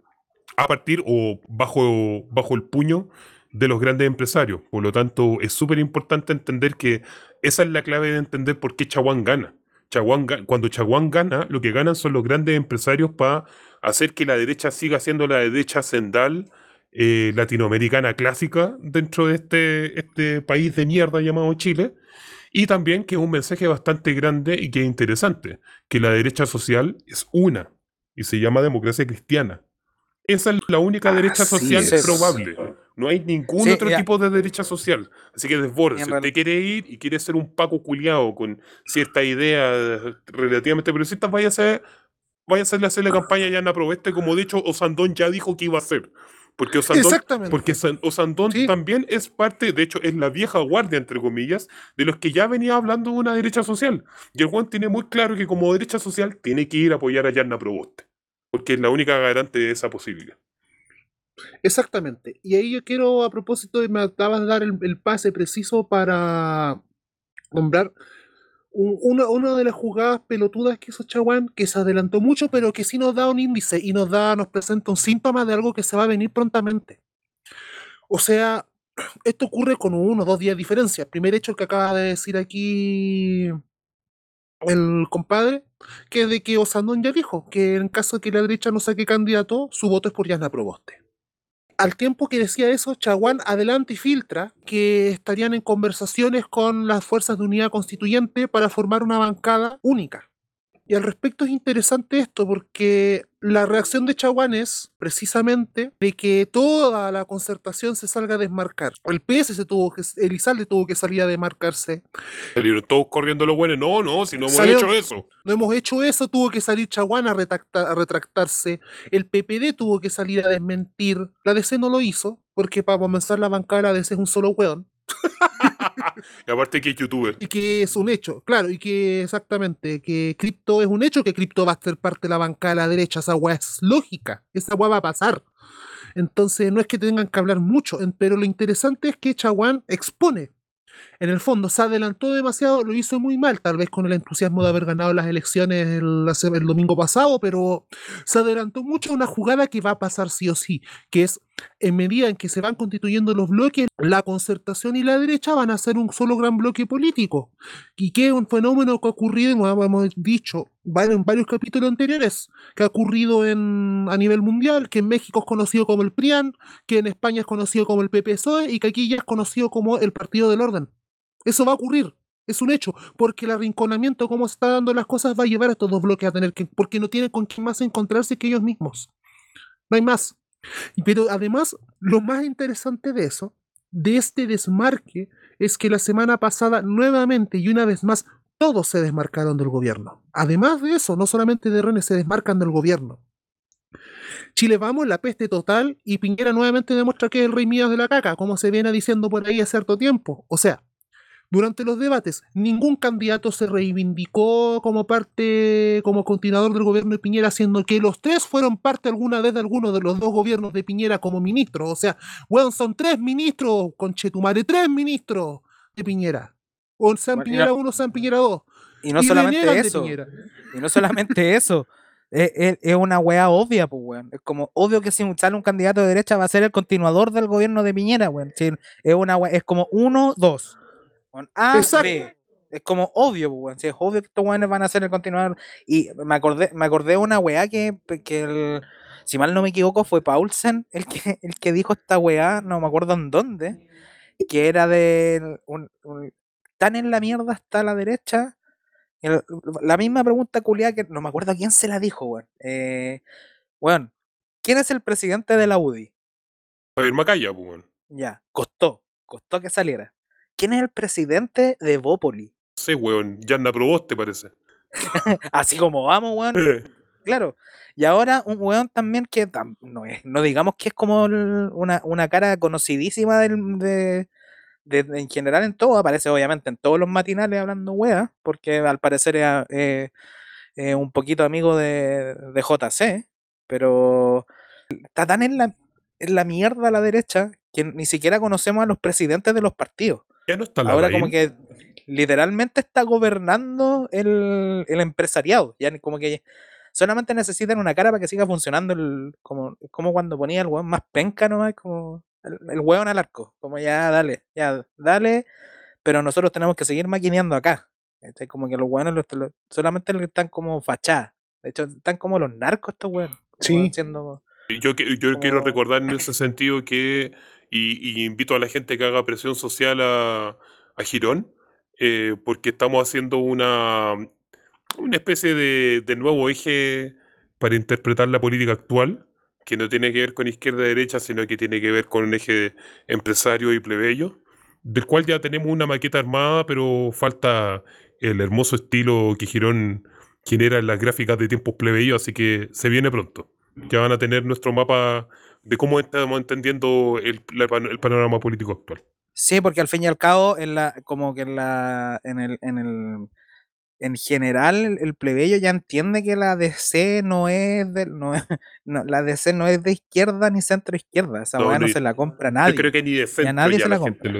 a partir o bajo, bajo el puño de los grandes empresarios. Por lo tanto, es súper importante entender que esa es la clave de entender por qué Chaguán gana. Chaguán cuando Chaguán gana, lo que ganan son los grandes empresarios para hacer que la derecha siga siendo la derecha sendal eh, latinoamericana clásica dentro de este, este país de mierda llamado Chile. Y también que es un mensaje bastante grande y que es interesante, que la derecha social es una y se llama democracia cristiana. Esa es la única derecha Así social es. probable. No hay ningún Sí, otro ya. tipo de derecha social. Así que desborde. Si usted quiere ir y quiere ser un Paco culiao con cierta idea relativamente progresista, hacer, vaya a hacerle hacer la campaña ya en Aproveste, como de hecho Osandón ya dijo que iba a hacer. Porque Osandón, Exactamente. porque San- Osandón Sí. también es parte, de hecho, es la vieja guardia, entre comillas, de los que ya venía hablando de una derecha social. Y el Juan tiene muy claro que como derecha social tiene que ir a apoyar a Yarna Proboste. Porque es la única garante de esa posibilidad. Exactamente. Y ahí yo quiero, a propósito, y me acabas de dar el, pase preciso para nombrar un- una, de las jugadas pelotudas que hizo Chaguán, que se adelantó mucho, pero que sí nos da un índice y nos da, nos presenta un síntoma de algo que se va a venir prontamente. O sea, esto ocurre con uno o dos días de diferencia. Primer hecho que acaba de decir aquí el compadre, que es de que Osandón ya dijo que en caso de que la derecha no saque candidato, su voto es por Yasna Proboste. Al tiempo que decía eso, Chaguán adelanta y filtra que estarían en conversaciones con las fuerzas de unidad constituyente para formar una bancada única. Y al respecto es interesante esto porque la reacción de Chaguán es precisamente de que toda la concertación se salga a desmarcar. El PS se tuvo que, Elizalde tuvo que salir a desmarcarse. Salieron todos corriendo los buenos. No, no, si no hemos hecho eso. No hemos hecho eso, tuvo que salir Chaguán a, a retractarse. El PPD tuvo que salir a desmentir. La DC no lo hizo, porque para comenzar la bancada la DC es un solo weón. Y aparte que es youtuber. Y que es un hecho, claro, y que exactamente, que cripto es un hecho, que cripto va a ser parte de la bancada de la derecha. Esa weá es lógica, esa weá va a pasar. Entonces no es que tengan que hablar mucho, pero lo interesante es que Chaguán expone. En el fondo se adelantó demasiado, lo hizo muy mal, tal vez con el entusiasmo de haber ganado las elecciones el, el domingo pasado, pero se adelantó mucho a una jugada que va a pasar sí o sí, que es en medida en que se van constituyendo los bloques, la concertación y la derecha van a ser un solo gran bloque político. Y que es un fenómeno que ha ocurrido, como hemos dicho en varios capítulos anteriores, que ha ocurrido en, a nivel mundial, que en México es conocido como el PRIAN, que en España es conocido como el PPSOE y que aquí ya es conocido como el Partido del Orden. Eso va a ocurrir. Es un hecho, porque el arrinconamiento, como se está dando las cosas, va a llevar a estos dos bloques a tener que, porque no tienen con quién más encontrarse que ellos mismos. No hay más. Pero además, lo más interesante de eso, de este desmarque, es que la semana pasada, nuevamente y una vez más, todos se desmarcaron del gobierno. Además de eso, no solamente de René, se desmarcan del gobierno. Chile vamos, la peste total, y Piñera nuevamente demuestra que es el rey mío de la caca, como se viene diciendo por ahí hace cierto tiempo. O sea, durante los debates, ningún candidato se reivindicó como parte, como continuador del gobierno de Piñera, siendo que los tres fueron parte alguna vez de alguno de los dos gobiernos de Piñera como ministros. O sea, bueno, son tres ministros, con Chetumare, tres ministros de Piñera. O sean Piñera 1, sean Piñera 2. Y no solamente eso. Y no solamente eso. Es, es, una weá obvia, pues, weón. Es como obvio que si sale un candidato de derecha va a ser el continuador del gobierno de Piñera, weón. es, una es como uno, dos. A, Es como obvio, pues, es obvio que estos weones van a hacer el continuador. Y me acordé, me acordé de una weá que, que el, si mal no me equivoco, fue Paulsen el que, el que dijo esta weá, no me acuerdo en dónde, que era de tan en la mierda hasta la derecha. la misma pregunta culiada que no me acuerdo quién se la dijo, weón. Eh, weón, ¿quién es el presidente de la UDI? Javier Macaya, pues, weón. Ya, costó, costó que saliera. ¿Quién es el presidente de Bópoli? Sí, weón, Yanna Proboste parece. Así como vamos, weón. claro. Y ahora un weón también que no, es, no digamos que es como una, una cara conocidísima del, de, en general en todo, aparece obviamente en todos los matinales hablando wea, porque al parecer es un poquito amigo de, de, JC, pero está tan en la, en la mierda a la derecha que ni siquiera conocemos a los presidentes de los partidos. Ahora como que literalmente está gobernando el, empresariado. Ya como que solamente necesitan una cara para que siga funcionando el, como, como cuando ponía el hueón más penca nomás, como el, el hueón al arco. Como ya dale, ya dale, pero nosotros tenemos que seguir maquineando acá. Como que los hueones solamente están como fachadas. De hecho, están como los narcos estos hueones. Sí. Yo, yo quiero recordar en ese sentido que y, invito a la gente que haga presión social a, a Girón, eh, porque estamos haciendo una, una especie de, nuevo eje para interpretar la política actual, que no tiene que ver con izquierda y derecha, sino que tiene que ver con un eje empresario y plebeyo, del cual ya tenemos una maqueta armada, pero falta el hermoso estilo que Girón genera en las gráficas de tiempos plebeyos, así que se viene pronto. Ya van a tener nuestro mapa de cómo estamos entendiendo el, panorama político actual. Sí, porque al fin y al cabo, en la, como que en la, en el, en el, en general, el plebeyo ya entiende que la DC no es de, no, la DC no es de izquierda ni centro izquierda. Esa no, no se la compra nadie. Yo creo que ni de centro. Ya nadie se la, compra.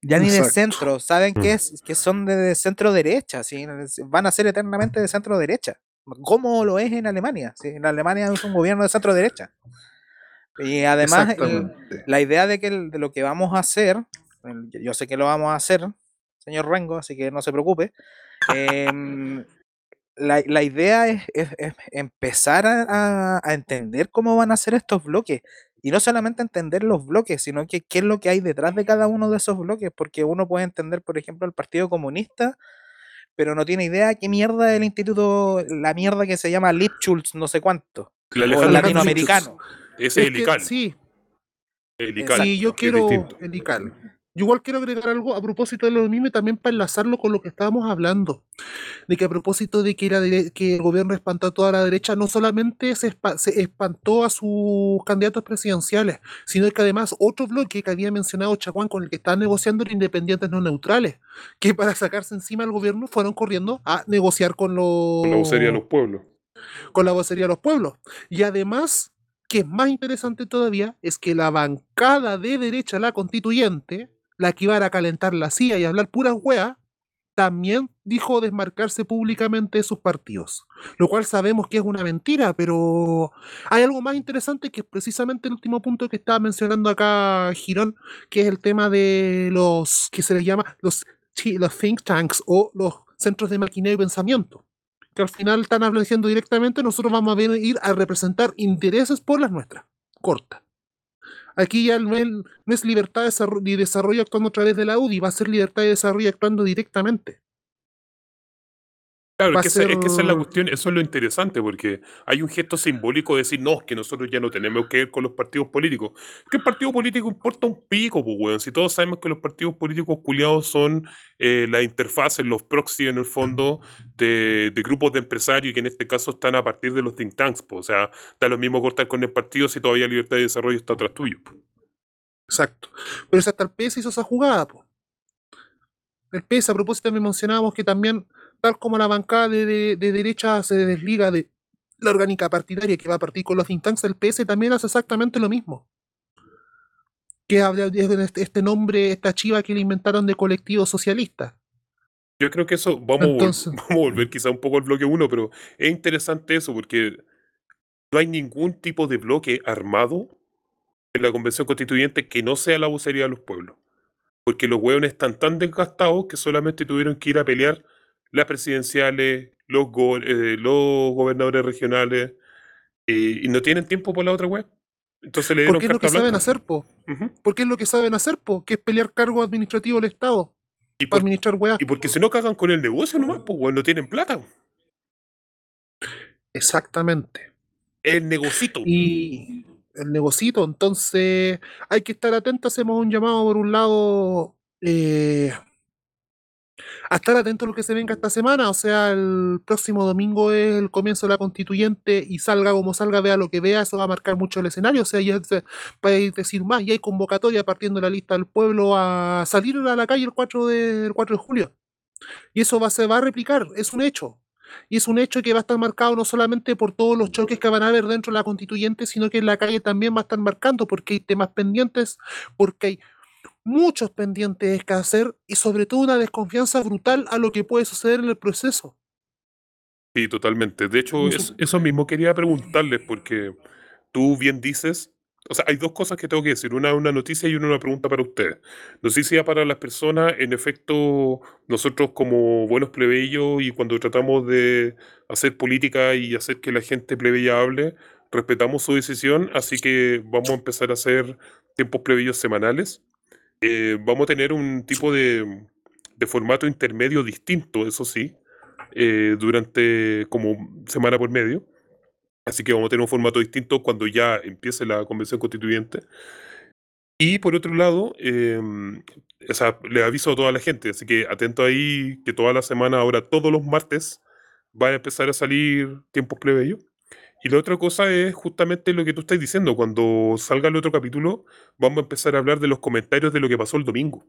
Ya ni de centro, saben que, mm. es, que son de, centro derecha, ¿sí? van a ser eternamente de centro derecha. ¿Cómo lo es en Alemania? ¿sí? En Alemania es un gobierno de centro derecha. Y además, la idea de que de lo que vamos a hacer, yo sé que lo vamos a hacer, señor Rengo, así que no se preocupe. Em, la, idea es, empezar a, entender cómo van a ser estos bloques. Y no solamente entender los bloques, sino que qué es lo que hay detrás de cada uno de esos bloques. Porque uno puede entender, por ejemplo, el Partido Comunista, pero no tiene idea qué mierda es el instituto, la mierda que se llama Lipschulz, no sé cuánto. el latinoamericano. Es, el ICAL. Sí. El ICAL. Sí, yo quiero el ICAL. Yo igual quiero agregar algo a propósito de lo mismo y también para enlazarlo con lo que estábamos hablando. De que a propósito de que, el gobierno espantó a toda la derecha, no solamente se, espantó a sus candidatos presidenciales, sino que además otro bloque que había mencionado Chacuán con el que estaban negociando los independientes no neutrales, que para sacarse encima al gobierno fueron corriendo a negociar con los... Con la vocería de los pueblos. Con la vocería de los pueblos. Y además que es más interesante todavía es que la bancada de derecha, la constituyente, la que iba a calentar la silla y hablar puras weas, también dijo desmarcarse públicamente de sus partidos, lo cual sabemos que es una mentira, pero hay algo más interesante que es precisamente el último punto que estaba mencionando acá Girón, que es el tema de los que se les llama los, think tanks o los centros de maquinaria y pensamiento, que al final están diciendo directamente nosotros vamos a venir a representar intereses por las nuestras, corta. Aquí ya no es, libertad de desarrollo actuando a través de la UDI, va a ser libertad de desarrollo actuando directamente. Claro, es que, esa, es que esa es la cuestión, eso es lo interesante, porque hay un gesto simbólico de decir, no, que nosotros ya no tenemos que ver con los partidos políticos. El partido político importa un pico, pues, weón. Si todos sabemos que los partidos políticos culiados son eh, las interfaces, los proxy en el fondo de, de grupos de empresarios y que en este caso están a partir de los think tanks, pues. O sea, da lo mismo cortar con el partido si todavía libertad de desarrollo está atrás tuyo. pues. Exacto. Pero hasta el PS hizo esa jugada, po. El PS, a propósito, me mencionábamos que también, tal como la bancada de, de- de derecha se desliga de la orgánica partidaria que va a partir con los think tanks, el PS también hace exactamente lo mismo. Que habla de este, este nombre, esta chiva que le inventaron de colectivo socialista. Yo creo que eso, vamos, a vol- vamos a volver quizá un poco al bloque 1, pero es interesante eso porque no hay ningún tipo de bloque armado en la convención constituyente que no sea la vocería de los pueblos. Porque los hueones están tan desgastados que solamente tuvieron que ir a pelear las presidenciales, los, go- eh, los gobernadores regionales, eh, y no tienen tiempo por la otra web. Entonces le dieron Porque es lo que saben hacer, po. Ujú. Porque es lo que saben hacer, po. Que es pelear cargos administrativos del Estado. y, Para por- administrar weá. y porque si no cagan con el negocio nomás, pues no tienen plata. Exactamente. El negocito. y el negocito. Entonces, hay que estar atentos. Hacemos un llamado por un lado eh, a estar atentos a lo que se venga esta semana. O sea, el próximo domingo es el comienzo de la constituyente y salga como salga, vea lo que vea, eso va a marcar mucho el escenario. O sea, ya puede decir más, y hay convocatoria partiendo de la lista del pueblo a salir a la calle el 4 de, el 4 de julio. Y eso va, se va a replicar, es un hecho. Y es un hecho que va a estar marcado no solamente por todos los choques que van a haber dentro de la constituyente, sino que en la calle también va a estar marcando porque hay temas pendientes, porque hay muchos pendientes que hacer y sobre todo una desconfianza brutal a lo que puede suceder en el proceso. Sí, totalmente. De hecho, es- eso mismo quería preguntarles, porque tú bien dices, o sea, hay dos cosas que tengo que decir, una una noticia y una una pregunta para ustedes. Noticia para las personas, en efecto, nosotros como buenos plebeyos y cuando tratamos de hacer política y hacer que la gente plebeya hable, respetamos su decisión, así que vamos a empezar a hacer tiempos plebeyos semanales. Eh, vamos a tener un tipo de, de formato intermedio distinto, eso sí, eh, durante como semana por medio. Así que vamos a tener un formato distinto cuando ya empiece la convención constituyente. Y por otro lado, em, o sea, le aviso a toda la gente, así que atento ahí que toda la semana, ahora todos los martes, van a empezar a salir tiempos plebeyos. Y la otra cosa es justamente lo que tú estás diciendo, cuando salga el otro capítulo, vamos a empezar a hablar de los comentarios de lo que pasó el domingo.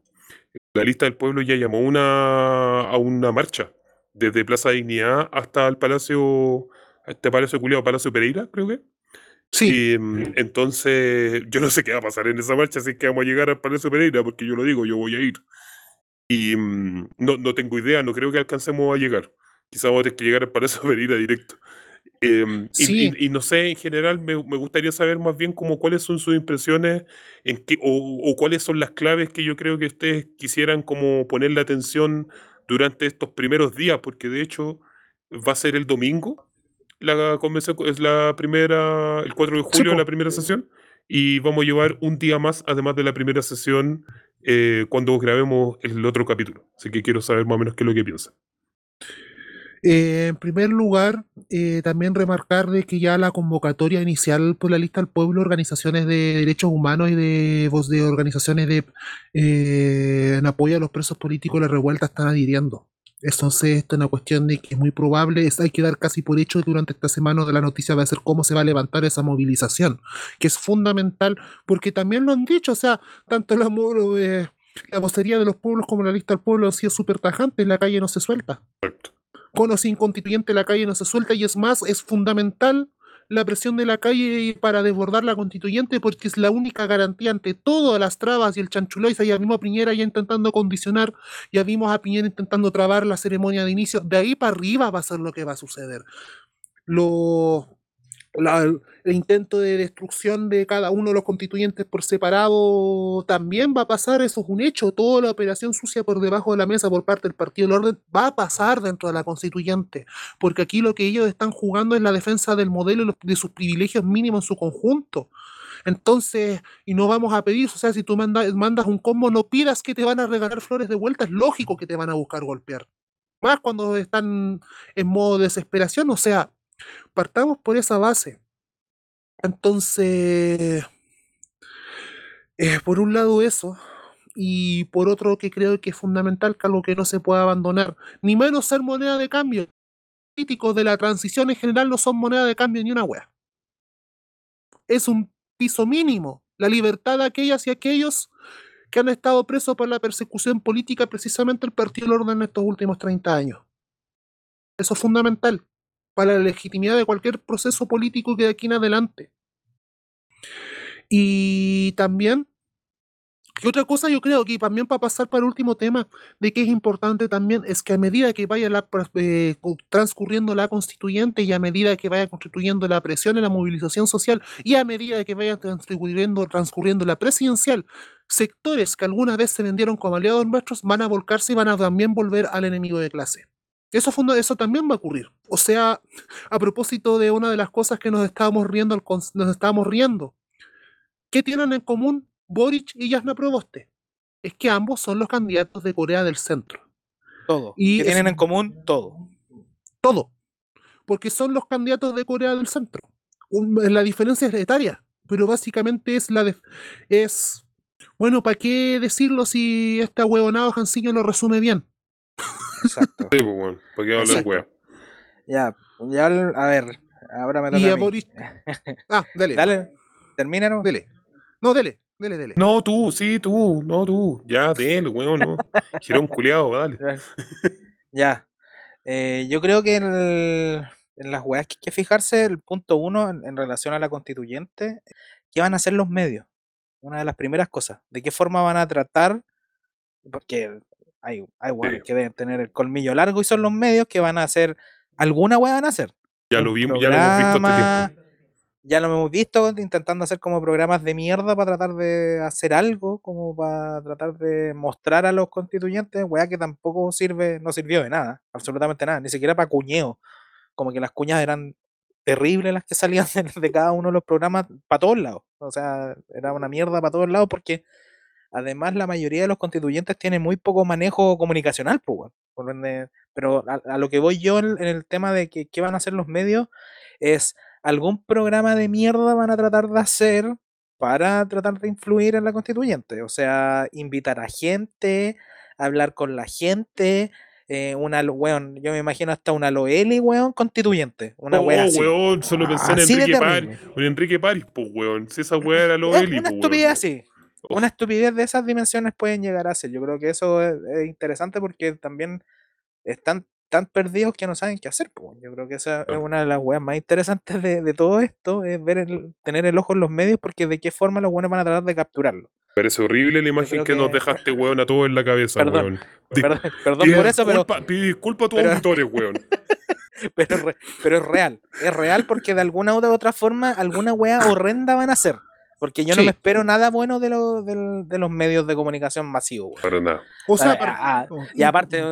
La lista del pueblo ya llamó una, a una marcha, desde Plaza Dignidad hasta el Palacio, este Palacio Culiado, Palacio Pereira, creo que. Sí, Y, mm, entonces, yo no sé qué va a pasar en esa marcha, si es que vamos a llegar al Palacio Pereira, porque yo lo digo, yo voy a ir. Y mm, no, no tengo idea, no creo que alcancemos a llegar. Quizás vamos a tener que llegar al Palacio Pereira directo. Em, y, Sí. y- y no sé, en general me, me gustaría saber más bien como cuáles son sus impresiones en qué, o, o cuáles son las claves que yo creo que ustedes quisieran como ponerle atención durante estos primeros días, porque de hecho va a ser el domingo la convención, es la primera, el 4 de julio la primera sesión, y vamos a llevar un día más, además de la primera sesión, eh, cuando grabemos el otro capítulo. Así que quiero saber más o menos qué es lo que piensan. Eh, en primer lugar, eh, también remarcar de que ya la convocatoria inicial por la lista del pueblo, organizaciones de derechos humanos y de, voz de organizaciones de eh, en apoyo a los presos políticos, la revuelta están adhiriendo. Entonces, esto es una cuestión de que es muy probable, hay que dar casi por hecho durante esta semana de la noticia va a ser cómo se va a levantar esa movilización, que es fundamental, porque también lo han dicho, o sea, tanto la, eh, la vocería de los pueblos como la lista del pueblo han sido súper tajantes, la calle no se suelta. Con o sin constituyente la calle no se suelta y es más, es fundamental la presión de la calle para desbordar la constituyente porque es la única garantía ante todas las trabas y el chanchuloisa. Ya vimos a Piñera ya intentando condicionar, ya vimos a Piñera intentando trabar la ceremonia de inicio. De ahí para arriba va a ser lo que va a suceder. Lo, el intento de destrucción de cada uno de los constituyentes por separado también va a pasar, eso es un hecho. Toda la operación sucia por debajo de la mesa por parte del Partido del Orden va a pasar dentro de la constituyente, porque aquí lo que ellos están jugando es la defensa del modelo y de sus privilegios mínimos en su conjunto. Entonces, y no vamos a pedir, o sea, si tú manda- mandas un combo, no pidas que te van a regalar flores de vuelta, es lógico que te van a buscar golpear. Más cuando están en modo de desesperación, o sea, partamos por esa base. Entonces, eh, por un lado eso, y por otro que creo que es fundamental, que algo que no se puede abandonar, ni menos ser moneda de cambio. Los políticos de la transición en general no son moneda de cambio ni una wea. Es un piso mínimo, la libertad de aquellas y aquellos que han estado presos por la persecución política precisamente el Partido del Orden en estos últimos 30 años. Eso es fundamental para la legitimidad de cualquier proceso político que de aquí en adelante. Y también, que otra cosa yo creo que también para pasar para el último tema, de que es importante también, es que a medida que vaya eh, transcurriendo la constituyente y a medida que vaya constituyendo la presión y la movilización social y a medida que vaya transcurriendo, transcurriendo la presidencial, sectores que alguna vez se vendieron como aliados nuestros van a volcarse y van a también volver al enemigo de clase. Eso, también va a ocurrir. O sea, a propósito de una de las cosas que nos estábamos riendo, nos estábamos riendo, ¿qué tienen en común Boric y Yasna Proboste? Es que ambos son los candidatos de Corea del Centro. Todo. Y ¿Qué tienen en común? Todo. Todo. Porque son los candidatos de Corea del Centro. La diferencia es etaria, pero básicamente es la de, es bueno, ¿para qué decirlo si este huevonado Janciño lo resume bien? Exacto. Sí, pues, weón. ¿Para qué hablar Exacto. weá? ya, ya, a ver, ahora me Y toca a a mí. Boric. Ah, dale. Dale, termina, ¿no? Dele. No, dele, dele, dele. No, tú, sí, tú, no, tú. Ya, dele, weón, no. Girón culiado, dale. Ya. Eh, yo creo que en, el- en las weas que hay que fijarse, el punto uno en, en relación a la constituyente, ¿qué van a hacer los medios? Una de las primeras cosas. ¿De qué forma van a tratar? Porque hay, hay Sí. que deben tener el colmillo largo y son los medios que van a hacer. Alguna wea van a hacer. Ya lo vimos, ya lo hemos visto este tiempo. Ya lo hemos visto intentando hacer como programas de mierda para tratar de hacer algo, como para tratar de mostrar a los constituyentes, weá que tampoco sirve, no sirvió de nada, absolutamente nada, ni siquiera para cuñeo. Como que las cuñas eran terribles las que salían de, de cada uno de los programas para todos lados. O sea, era una mierda para todos lados porque además la mayoría de los constituyentes tienen muy poco manejo comunicacional, pues, weón. Ende, pero a, a lo que voy yo en, en el tema de que qué van a hacer los medios es algún programa de mierda van a tratar de hacer para tratar de influir en la constituyente. O sea, invitar a gente, hablar con la gente, eh, una, weón, yo me imagino hasta una Loeli, weón, constituyente. Una oh, así. weón, solo pensé en Enrique París. En Enrique París, pues, weón. Si esa weá era lo Es Eli, una estupidez weón. así. Oh. Una estupidez de esas dimensiones pueden llegar a ser. Yo creo que eso es, es interesante porque también están tan perdidos que no saben qué hacer. po. Yo creo que esa es una de las weas más interesantes de, de todo esto, es ver el- tener el ojo en los medios porque de qué forma los buenos van a tratar de capturarlo. Parece horrible la imagen que, nos que- dejaste, weón, a todos en la cabeza, Perdón, weón. Perdón, por eso, pero, pide disculpa a tus pero- auditores, weón. pero, es pero es real. Es real porque de alguna u otra forma alguna wea horrenda van a hacer. Porque yo no me espero nada bueno de, lo- de los medios de comunicación masivos. weón. Para nada. O sea, para- oh, Y aparte,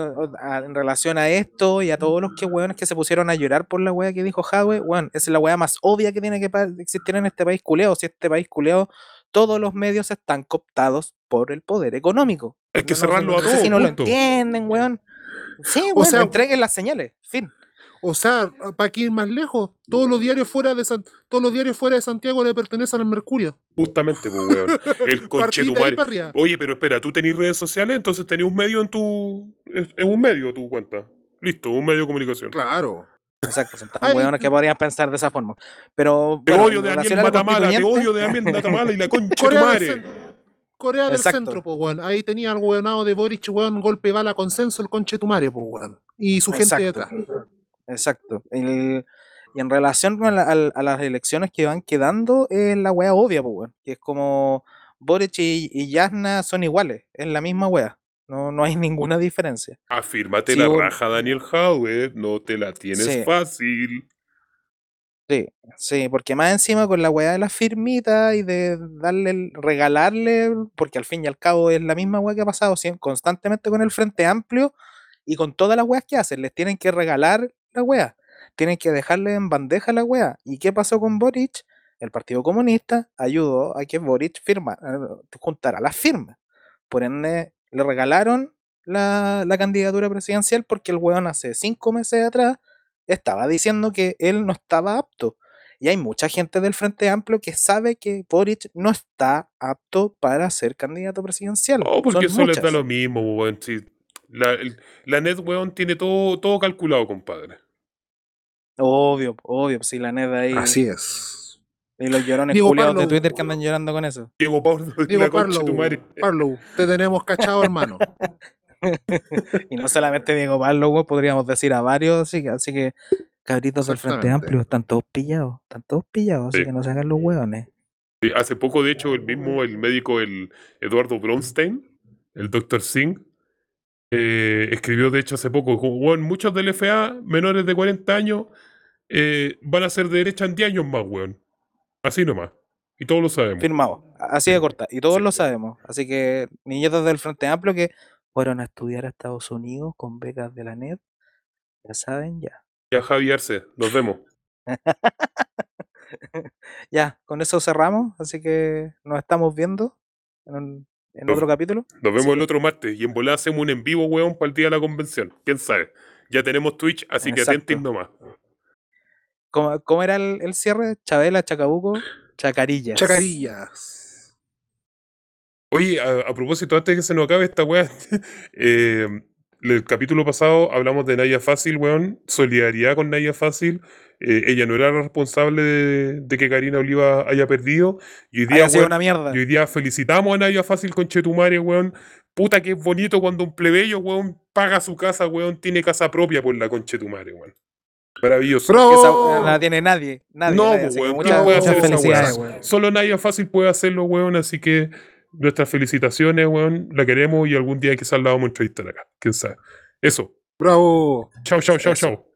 a- en relación a esto y a todos los que weones que se pusieron a llorar por la wea que dijo Hadwe, weón, esa es la wea más obvia que tiene que existir en este país culeado. Si este país culeado, todos los medios están cooptados por el poder económico. Hay que No- cerrarlo no a sé todo, si no lo entienden, weón. Sí, O weón, sea- entreguen las señales. Fin. O sea, para que ir más lejos, todos los diarios fuera de San- todos los diarios fuera de Santiago le pertenecen al Mercurio. Justamente, pues, weón. El de tu madre. Oye, pero espera, tú tenés redes sociales, entonces tenés un medio en tu. Es, un medio tu cuenta. Listo, un medio de comunicación. Claro. Exacto, son tan Ay, weones que podrían pensar de esa forma. Pero. Te bueno, odio de Daniel Matamala, te odio de Daniel Matamala y la concha de tu Corea del, madre. Corea del Exacto. Centro, pues, weón. Ahí tenía el weonado de Boric, weón, golpe bala consenso, el conche tu madre, pues, weón. Y su gente Exacto. detrás. Exacto. El- Y en relación a, la- las elecciones que van quedando, es la wea obvia, pues, weón. Que es como Boric y, y Yasna son iguales, es la misma wea. No, no hay ninguna diferencia. Afírmate Sí, la un- raja, Daniel Howard. No te la tienes Sí. fácil. Sí, sí, porque más encima con la weá de las firmitas y de darle, el- regalarle, porque al fin y al cabo es la misma weá que ha pasado constantemente con el Frente Amplio y con todas las weas que hacen, les tienen que regalar la weá, tienen que dejarle en bandeja la weá. ¿Y qué pasó con Boric? El Partido Comunista ayudó a que Boric firma, eh, juntara las firmas. Por ende, le regalaron la, la candidatura presidencial porque el weón hace cinco meses atrás estaba diciendo que él no estaba apto. Y hay mucha gente del Frente Amplio que sabe que Boric no está apto para ser candidato presidencial. Oh, porque Son eso les da muchas. lo mismo, weón. sí. La, el- la net, weón, tiene todo, todo calculado, compadre. Obvio, obvio, si la neta ahí. Así es. Y los llorones Diego culiados de Parlo, Twitter que andan llorando con eso. Diego de tu Parlo, madre. Parlo, te tenemos cachado, hermano. Y no solamente Diego Pablo, weón, podríamos decir a varios, así que, así que cabritos del Frente. Amplio están todos pillados, están todos pillados, así Sí. que no se hagan los hueones. Sí, hace poco, de hecho, el mismo, el médico, el Eduardo Bronstein, el doctor Singh, eh, escribió, de hecho, hace poco, weón, muchos del FA menores de 40 años eh, van a ser de derecha en 10 años más, weón. Así nomás. Y todos lo sabemos. Firmado, así de corta, y todos Sí. lo sabemos. Así que niñetos del Frente Amplio que fueron a estudiar a Estados Unidos con becas de la NED, ya saben, ya. Ya, Javi Arce, nos vemos. Ya, con eso cerramos, así que nos estamos viendo en, un- en Nos- otro capítulo. Nos vemos Sí. el otro martes y en volada hacemos un en vivo, weón, para el día de la convención. ¿Quién sabe? Ya tenemos Twitch, así que atenten nomás. ¿Cómo, cómo era el, el cierre? Chabela, Chacabuco, Chacarillas. Chacarillas. Oye, a, a propósito, antes de que se nos acabe esta weá, eh, el capítulo pasado hablamos de Naya Fácil, weón, solidaridad con Naya Fácil. Eh, ella no era la responsable de, de que Karina Oliva haya perdido. Y hoy día, Haya sido weón, una mierda. y hoy día felicitamos a Naya Fácil con Chetumare, weón. Puta que es bonito cuando un plebeyo, weón, paga su casa, weón, tiene casa propia por la conchetumare, weón. Maravilloso. Esa no la tiene nadie. nadie No, nadie, pues, así que weón, muchas, ¿quién puede hacer esa weón. Solo Naya Fácil puede hacerlo, weón, así que nuestras felicitaciones, weón, la queremos y algún día quizás la vamos a entrevistar acá, quién sabe. Eso. Bravo. Chao, chao, chao, chao.